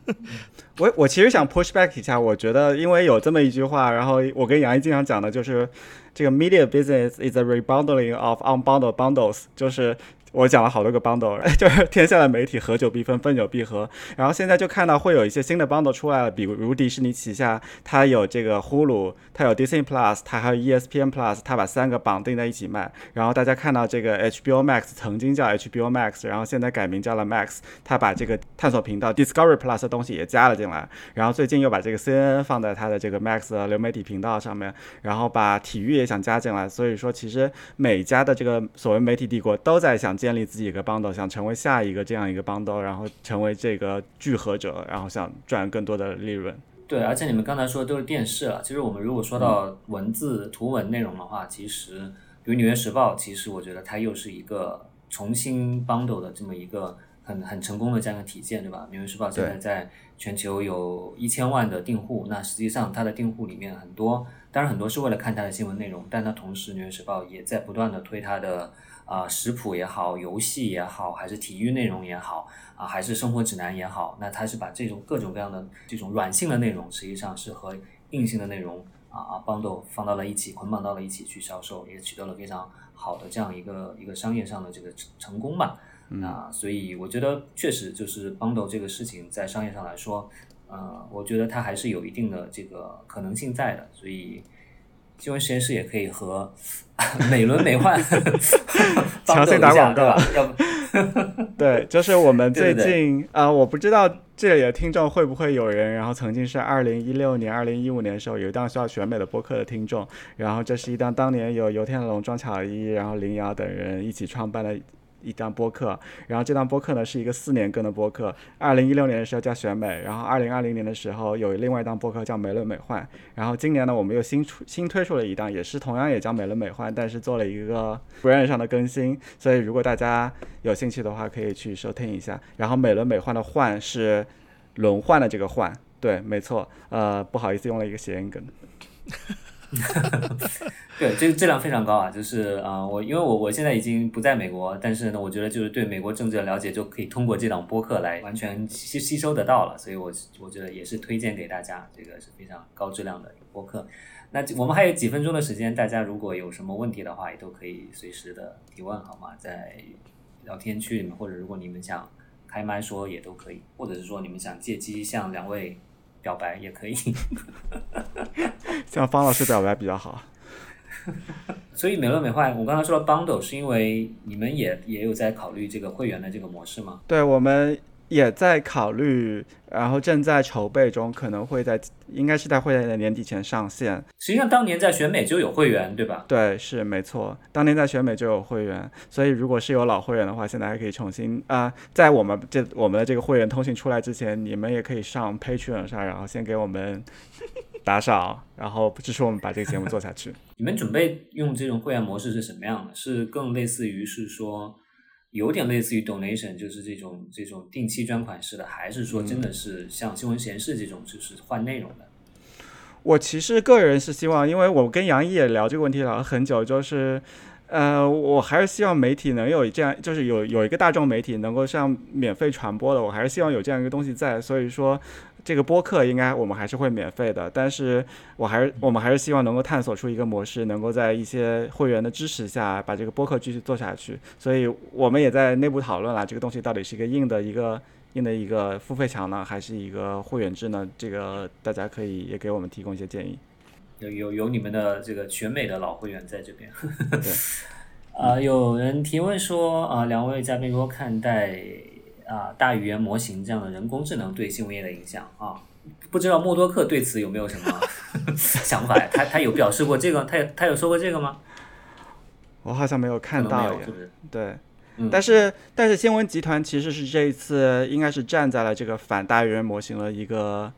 我我其实想 push back 一下，我觉得因为有这么一句话，然后我跟杨毅经常讲的就是这个 media business is a rebundling of unbundled bundles，就是。我讲了好多个 bundle，就是天下的媒体合久必分，分久必合。然后现在就看到会有一些新的 bundle 出来了，比如迪士尼旗下，它有这个 Hulu，它有 Disney Plus，它还有 ESPN Plus，它把三个绑定在一起卖。然后大家看到这个 HBO Max 曾经叫 HBO Max，然后现在改名叫了 Max，它把这个探索频道 Discovery Plus 的东西也加了进来。然后最近又把这个 CNN 放在它的这个 Max 的流媒体频道上面，然后把体育也想加进来。所以说，其实每家的这个所谓媒体帝国都在想。建立自己一个 bundle，想成为下一个这样一个 bundle，然后成为这个聚合者，然后想赚更多的利润。对，而且你们刚才说的都是电视了。其实我们如果说到文字、图文内容的话，其实比如《纽约时报》，其实我觉得它又是一个重新 bundle 的这么一个很很成功的这样一个体现，对吧？《纽约时报》现在在全球有一千万的订户，那实际上它的订户里面很多，当然很多是为了看它的新闻内容，但它同时《纽约时报》也在不断的推它的啊、食谱也好，游戏也好，还是体育内容也好。啊，还是生活指南也好，那它是把这种各种各样的这种软性的内容，实际上是和硬性的内容啊啊 bundle 放到了一起，捆绑到了一起去销售，也取得了非常好的这样一个一个商业上的这个成成功吧。那，所以我觉得确实就是 bundle 这个事情在商业上来说，呃，我觉得它还是有一定的这个可能性在的，所以。新闻实验室也可以和 美轮美奂 强行打广告，要不 对，就是我们最近啊、我不知道这里的听众会不会有人，然后曾经是二零一六年、二零一五年的时候有一档需要选美的播客的听众，然后这是一档当年有游天龙、庄巧一，然后林瑶等人一起创办的。一档播客，然后这档播客呢是一个四年更的播客。二零一六年的时候叫选美，然后二零二零年的时候有另外一档播客叫美轮美奂，然后今年呢我们又新出新推出了一档，也是同样也叫美轮美奂，但是做了一个 brand 上的更新。所以如果大家有兴趣的话，可以去收听一下。然后美轮美奂的奂是轮换的这个换，对，没错。呃，不好意思，用了一个谐音梗。对，这个质量非常高啊！就是啊、我因为我我现在已经不在美国，但是呢，我觉得就是对美国政治的了解就可以通过这档播客来完全吸吸收得到了，所以我我觉得也是推荐给大家，这个是非常高质量的一个播客。那我们还有几分钟的时间，大家如果有什么问题的话，也都可以随时的提问，好吗？在聊天区里面，或者如果你们想开麦说也都可以，或者是说你们想借机向两位表白也可以。向方老师表白比较好。所以美轮美奂，我刚才说了 bundle，是因为你们也也有在考虑这个会员的这个模式吗？对，我们也在考虑，然后正在筹备中，可能会在应该是在会在年底前上线。实际上当年在选美就有会员，对吧？对，是没错。当年在选美就有会员，所以如果是有老会员的话，现在还可以重新啊、在我们这我们的这个会员通讯出来之前，你们也可以上 Patreon 上，然后先给我们 打赏，然后支持我们把这个节目做下去。你们准备用这种会员模式是什么样的？是更类似于是说，有点类似于 donation，就是这种这种定期捐款式的，还是说真的是像新闻实验室这种，就是换内容的？我其实个人是希望，因为我跟杨毅也聊这个问题聊了很久，就是，呃，我还是希望媒体能有这样，就是有有一个大众媒体能够像免费传播的，我还是希望有这样一个东西在。所以说，这个播客应该我们还是会免费的，但是我还是我们还是希望能够探索出一个模式，能够在一些会员的支持下，把这个播客继续做下去。所以我们也在内部讨论了，这个东西到底是一个硬的一个。硬的一个付费墙呢，还是一个会员制呢？这个大家可以也给我们提供一些建议。有有有你们的这个全美的老会员在这边。对。啊、有人提问说啊、两位嘉宾如何看待啊、大语言模型这样的人工智能对新闻业的影响啊？不知道默多克对此有没有什么 想法？他他有表示过这个？他有他有说过这个吗？我好像没有看到耶，是。不是？对，嗯但是但是新闻集团其实是这一次应该是站在了这个反大语言模型的一个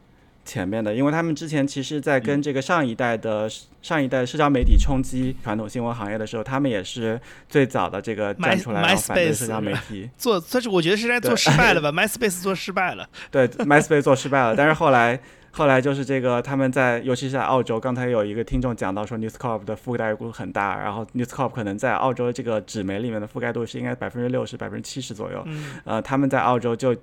前面的，因为他们之前其实在嗯跟这个上一代的、上一代社交媒体冲击传统新闻行业的时候，他们也是最早的这个站出来然后反对社交媒体。做，但是我觉得是在做失败了吧？MySpace 做失败了，对，MySpace 做失败了，但是后来后来就是这个他们在，尤其是在澳洲，刚才有一个听众讲到说 News Corp 的覆盖度很大，然后 News Corp 可能在澳洲这个纸媒里面的覆盖度是应该百分之六十、百分之七十左右。嗯，呃，他们在澳洲就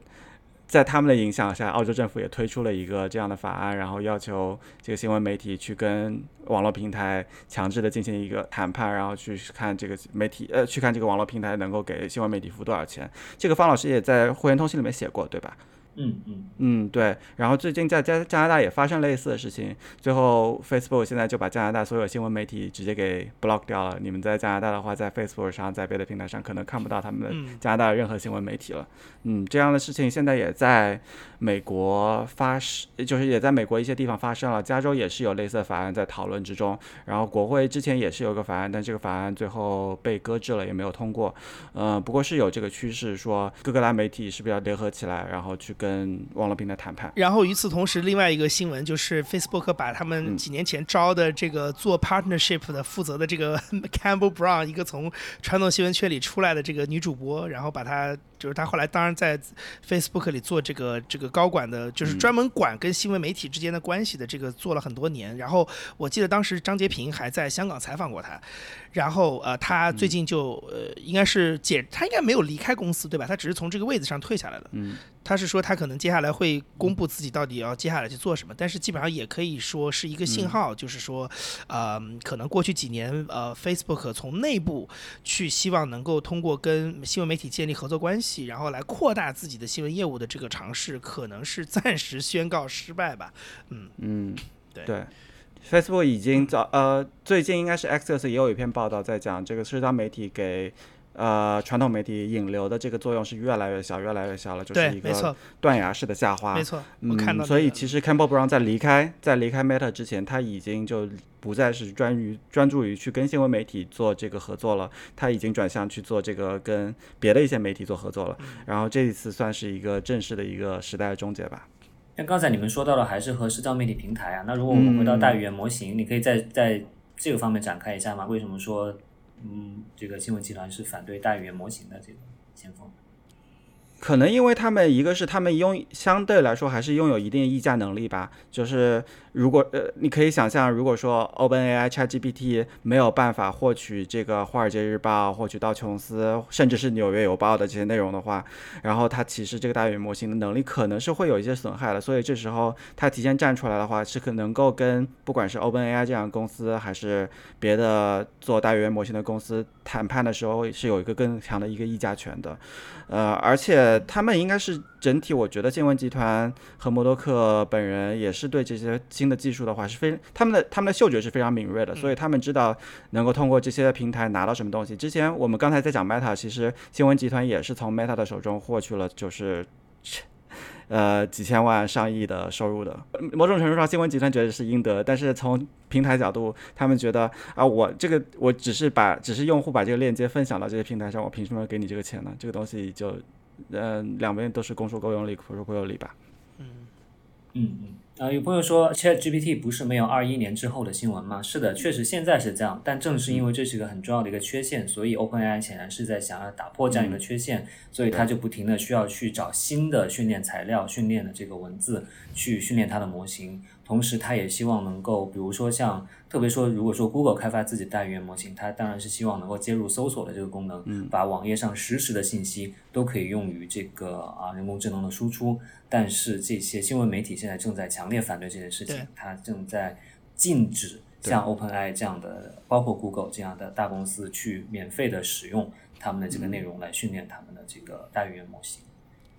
在他们的影响下，澳洲政府也推出了一个这样的法案，然后要求这个新闻媒体去跟网络平台强制的进行一个谈判，然后去看这个媒体呃去看这个网络平台能够给新闻媒体付多少钱。这个方老师也在会员通信里面写过，对吧？嗯嗯，嗯，对。然后最近在加加拿大也发生类似的事情，最后 Facebook 现在就把加拿大所有新闻媒体直接给 block 掉了。你们在加拿大的话，在 Facebook 上，在别的平台上可能看不到他们的加拿大任何新闻媒体了。嗯，这样的事情现在也在美国发生，就是也在美国一些地方发生了。加州也是有类似的法案在讨论之中。然后国会之前也是有个法案，但这个法案最后被搁置了，也没有通过。嗯、不过是有这个趋势，说各个大媒体是不是要联合起来，然后去跟网络平台谈判。然后与此同时，另外一个新闻就是 Facebook 把他们几年前招的这个做 partnership 的负责的这个 Campbell Brown，一个从传统新闻圈里出来的这个女主播，然后把她就是他后来当然在 Facebook 里做这个这个高管的，就是嗯专门管跟新闻媒体之间的关系的这个做了很多年。然后我记得当时张杰平还在香港采访过他，然后呃，他最近就呃应该是解，他应该没有离开公司对吧？他只是从这个位子上退下来了。嗯，他是说他可能接下来会公布自己到底要接下来去做什么，但是基本上也可以说是一个信号，就是说，呃，可能过去几年呃，Facebook 从内部去希望能够通过跟新闻媒体建立合作关系，然后来扩大自己的新闻业务的这个尝试，可能是暂时宣告失败吧。嗯，嗯，对对。Facebook 已经早呃，最近应该是 Axios 也有一篇报道在讲这个社交媒体给呃传统媒体引流的这个作用是越来越小，越来越小了，就是，一个，断崖式的下滑。没错，我看到、嗯，所以其实 Campbell Brown 在离开在离开 Meta 之前，他已经就不再是专于专注于去跟新闻媒体做这个合作了，他已经转向去做这个跟别的一些媒体做合作了。然后这一次算是一个正式的一个时代的终结吧。那刚才你们说到了，还是和社交媒体平台啊。那如果我们回到大语言模型，你可以在在这个方面展开一下吗？为什么说，嗯，这个新闻集团是反对大语言模型的这个先锋？可能因为他们一个是他们拥相对来说还是拥有一定议价能力吧，就是如果呃你可以想象，如果说 OpenAI ChatGPT 没有办法获取这个《华尔街日报》、获取道琼斯，甚至是《纽约邮报》的这些内容的话，然后它其实这个大语言模型的能力可能是会有一些损害的，所以这时候它提前站出来的话，是可能够跟不管是 OpenAI 这样的公司，还是别的做大语言模型的公司谈判的时候，是有一个更强的一个议价权的。呃，而且他们应该是整体，我觉得新闻集团和默多克本人也是对这些新的技术的话是非他们的他们的嗅觉是非常敏锐的，所以他们知道能够通过这些平台拿到什么东西。之前我们刚才在讲 Meta，其实新闻集团也是从 Meta 的手中获取了就是。呃，几千万、上亿的收入的，某种程度上，新闻集团觉得是应得，但是从平台角度，他们觉得啊，我这个我只是把只是用户把这个链接分享到这些平台上，我凭什么给你这个钱呢？这个东西就，嗯、呃，两边都是公说公有理，婆说婆有理吧。嗯嗯嗯。啊，有朋友说 Chat GPT 不是没有二一年之后的新闻吗？是的，确实现在是这样，但正是因为这是一个很重要的一个缺陷，所以 OpenAI 显然是在想要打破这样一个缺陷，所以它就不停的需要去找新的训练材料、训练的这个文字去训练它的模型，同时它也希望能够，比如说像特别说，如果说 Google 开发自己大语言模型，它当然是希望能够接入搜索的这个功能，把网页上实时的信息都可以用于这个啊人工智能的输出。但是这些新闻媒体现在正在强烈反对这件事情，它正在禁止像 OpenAI 这样的，包括 Google 这样的大公司去免费的使用他们的这个内容来训练他们的这个大语言模型。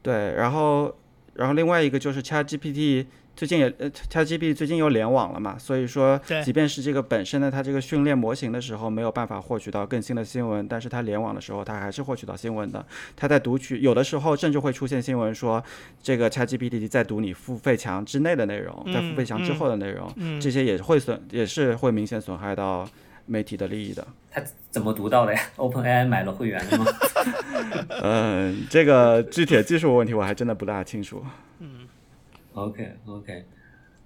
对，然后，然后另外一个就是 ChatGPT。最近也呃，ChatGPT 最近又联网了嘛，所以说，即便是这个本身的它这个训练模型的时候没有办法获取到更新的新闻，但是它联网的时候，它还是获取到新闻的。它在读取，有的时候甚至会出现新闻说，这个 ChatGPT 在读你付费墙之内的内容，在付费墙之后的内容，嗯嗯、这些也会损，也是会明显损害到媒体的利益的。他怎么读到的呀？OpenAI 买了会员了吗？嗯，这个 具体的技术问题我还真的不大清楚。嗯。OK OK，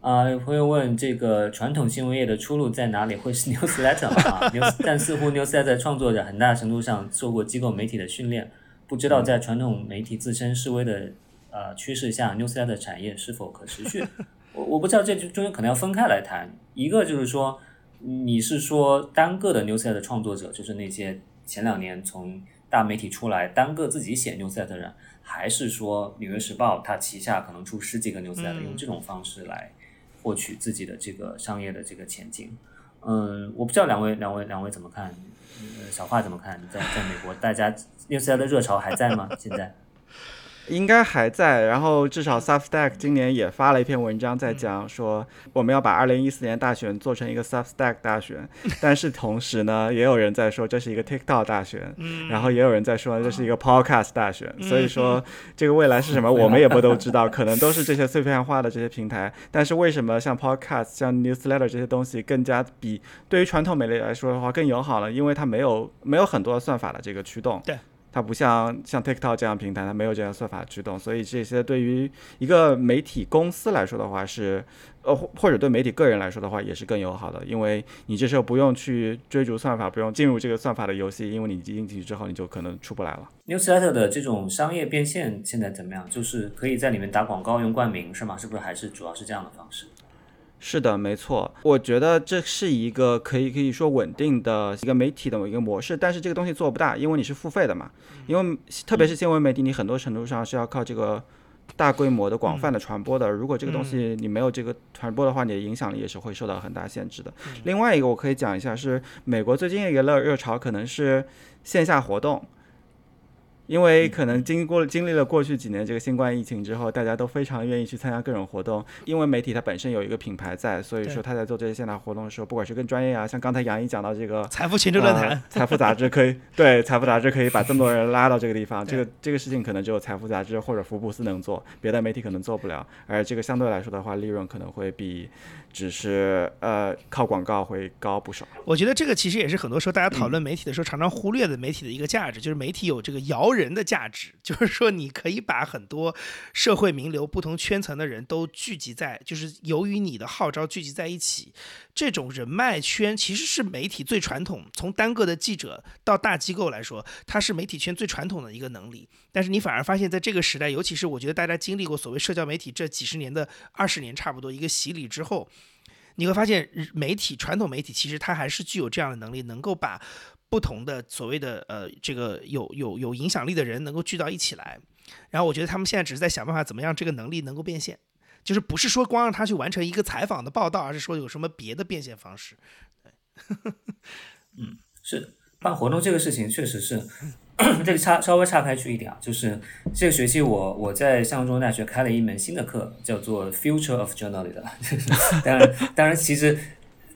啊、呃，有朋友问这个传统新闻业的出路在哪里？会是 Newsletter 吗？啊，News，但似乎 Newsletter 创作者很大程度上受过机构媒体的训练，不知道在传统媒体自身示威的呃趋势下，Newsletter 产业是否可持续？我我不知道这中间可能要分开来谈。一个就是说，你是说单个的 Newsletter 创作者，就是那些前两年从大媒体出来单个自己写 Newsletter 的人。还是说《纽约时报》它旗下可能出十几个 newsletter，、嗯、用这种方式来获取自己的这个商业的这个前景。嗯，我不知道两位两位两位怎么看？呃、小华怎么看？在在美国，大家 newsletter 的热潮还在吗？现在？应该还在，然后至少 Substack 今年也发了一篇文章，在讲说我们要把二零一四年大选做成一个 Substack 大选，但是同时呢，也有人在说这是一个 TikTok 大选，然后也有人在说这是一个 Podcast 大选，所以说这个未来是什么，我们也不都知道，可能都是这些碎片化的这些平台，但是为什么像 Podcast、像 Newsletter 这些东西更加比对于传统媒体来说的话更友好呢？因为它没有没有很多算法的这个驱动。对。它不像像 TikTok 这样平台，它没有这样算法驱动，所以这些对于一个媒体公司来说的话是，呃，或或者对媒体个人来说的话也是更友好的，因为你这时候不用去追逐算法，不用进入这个算法的游戏，因为你进进去之后你就可能出不来了。Newsletter 的这种商业变现现在怎么样？就是可以在里面打广告用冠名是吗？是不是还是主要是这样的方式？是的，没错，我觉得这是一个可以可以说稳定的一个媒体的一个模式，但是这个东西做不大，因为你是付费的嘛，因为特别是新闻媒体，你很多程度上是要靠这个大规模的、广泛的传播的。如果这个东西你没有这个传播的话，你的影响力也是会受到很大限制的。另外一个我可以讲一下，是美国最近一个热热潮，可能是线下活动。因为可能经过经历了过去几年这个新冠疫情之后，大家都非常愿意去参加各种活动。因为媒体它本身有一个品牌在，所以说他在做这些线下活动的时候，不管是更专业啊，像刚才杨毅讲到这个财富行政论坛，财富杂志可以对财富杂志可以把这么多人拉到这个地方，这个这个事情可能只有财富杂志或者福布斯能做，别的媒体可能做不了。而这个相对来说的话，利润可能会比。只是呃靠广告会高不少。我觉得这个其实也是很多时候大家讨论媒体的时候常常忽略的媒体的一个价值，就是媒体有这个摇人的价值，就是说你可以把很多社会名流、不同圈层的人都聚集在，就是由于你的号召聚集在一起。这种人脉圈其实是媒体最传统，从单个的记者到大机构来说，它是媒体圈最传统的一个能力。但是你反而发现，在这个时代，尤其是我觉得大家经历过所谓社交媒体这几十年的二十年差不多一个洗礼之后，你会发现媒体传统媒体其实它还是具有这样的能力，能够把不同的所谓的呃这个有有有影响力的人能够聚到一起来。然后我觉得他们现在只是在想办法怎么样这个能力能够变现。就是不是说光让他去完成一个采访的报道，而是说有什么别的变现方式？对，嗯，是办活动这个事情确实是，这里差稍微岔开去一点啊，就是这个学期我我在上中大学开了一门新的课，叫做 Future of Journalism。当然，当然，其实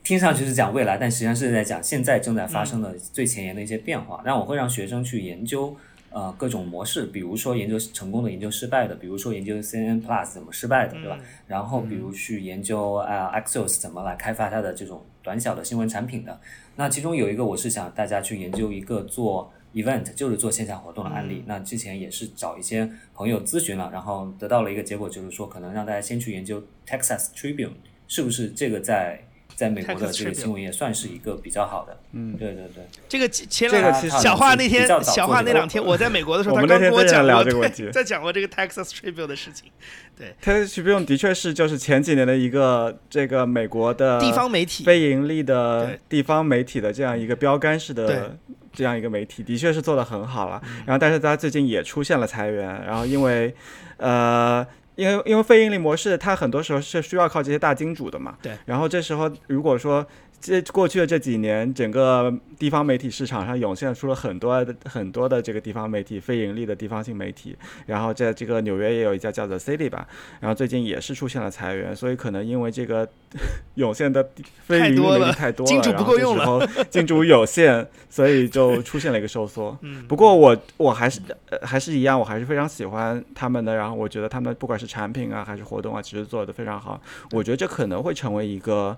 听上去是讲未来，但实际上是在讲现在正在发生的最前沿的一些变化。那我会让学生去研究。呃，各种模式，比如说研究成功的，研究失败的，比如说研究 CNN Plus 怎么失败的，对吧？然后比如去研究啊 Axios 怎么来开发它的这种短小的新闻产品的。那其中有一个，我是想大家去研究一个做 event，就是做线下活动的案例。那之前也是找一些朋友咨询了，然后得到了一个结果，就是说可能让大家先去研究 Texas Tribune，是不是这个在。在美国的这个新闻也算是一个比较好的，嗯，对对对，这个前两小华那天小华那两天我在美国的时候，他刚跟我讲聊这个问题，在讲过这个 Texas Tribune 的事情，对，Texas Tribune 的确是就是前几年的一个这个美国的地方媒体非盈利的地方媒体的这样一个标杆式的这样一个媒体，的确是做的很好了。然后，但是他最近也出现了裁员，然后因为呃。因为因为非盈利模式，它很多时候是需要靠这些大金主的嘛。对。然后这时候，如果说这过去的这几年，整个地方媒体市场上涌现出了很多的很多的这个地方媒体，非盈利的地方性媒体。然后在这个纽约也有一家叫做 City 吧，然后最近也是出现了裁员，所以可能因为这个 涌现的非盈利媒体太多了，金主不够用了，金主有限，所以就出现了一个收缩。不过我我还是还是一样，我还是非常喜欢他们的。然后我觉得他们不管是产品啊还是活动啊，其实做的非常好。我觉得这可能会成为一个。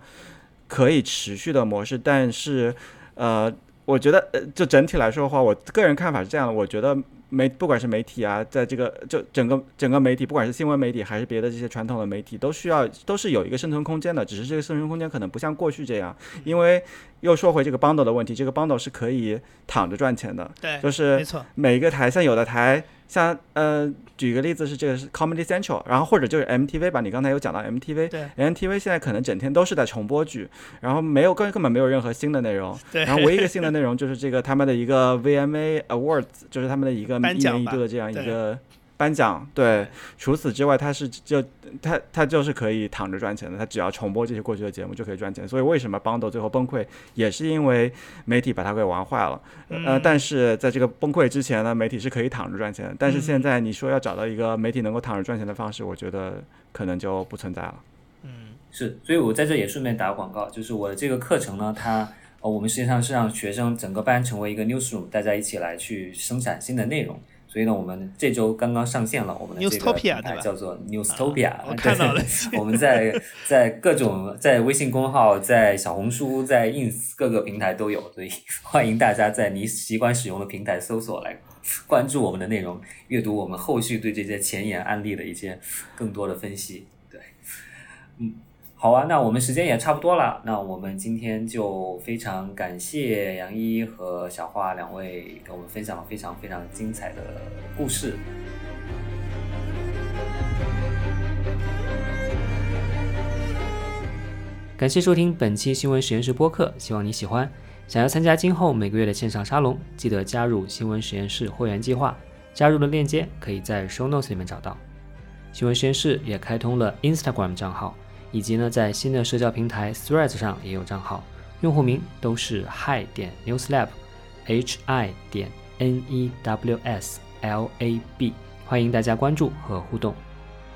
可以持续的模式，但是，呃，我觉得，呃，就整体来说的话，我个人看法是这样的，我觉得媒不管是媒体啊，在这个就整个整个媒体，不管是新闻媒体还是别的这些传统的媒体，都需要都是有一个生存空间的，只是这个生存空间可能不像过去这样，因为又说回这个 bundle 的问题，这个 bundle 是可以躺着赚钱的，对，就是没错，每一个台像有的台。像呃，举个例子是这个是 Comedy Central，然后或者就是 MTV 吧，你刚才有讲到 MTV，对，MTV 现在可能整天都是在重播剧，然后没有根根本没有任何新的内容，对，然后唯一一个新的内容就是这个他们的一个 VMA Awards，就是他们的一个一年一度的这样一个。颁奖对，除此之外，他是就他他就是可以躺着赚钱的，他只要重播这些过去的节目就可以赚钱。所以为什么 Bundle 最后崩溃，也是因为媒体把他给玩坏了。呃，但是在这个崩溃之前呢，媒体是可以躺着赚钱的。但是现在你说要找到一个媒体能够躺着赚钱的方式，我觉得可能就不存在了。嗯，是，所以我在这也顺便打个广告，就是我的这个课程呢，它呃我们实际上是让学生整个班成为一个 newsroom，大家一起来去生产新的内容。所以呢，我们这周刚刚上线了我们的这个平台，叫做 Newstopia。我看到了。我们在在各种在微信公号、在小红书、在 Ins 各个平台都有，所以欢迎大家在你习惯使用的平台搜索来关注我们的内容，阅读我们后续对这些前沿案例的一些更多的分析。对，嗯，好啊，那我们时间也差不多了，那我们今天就非常感谢杨一和小花两位给我们分享了非常非常精彩的故事。感谢收听本期新闻实验室播客，希望你喜欢。想要参加今后每个月的线上沙龙，记得加入新闻实验室会员计划。加入的链接可以在 show notes 里面找到。新闻实验室也开通了 Instagram 账号，以及呢在新的社交平台 Threads 上也有账号，用户名都是 hi 点 newslab，h i 点 n e w s l a b，欢迎大家关注和互动。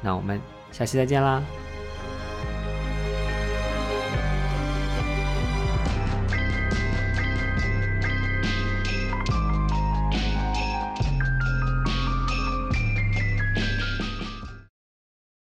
那我们下期再见啦！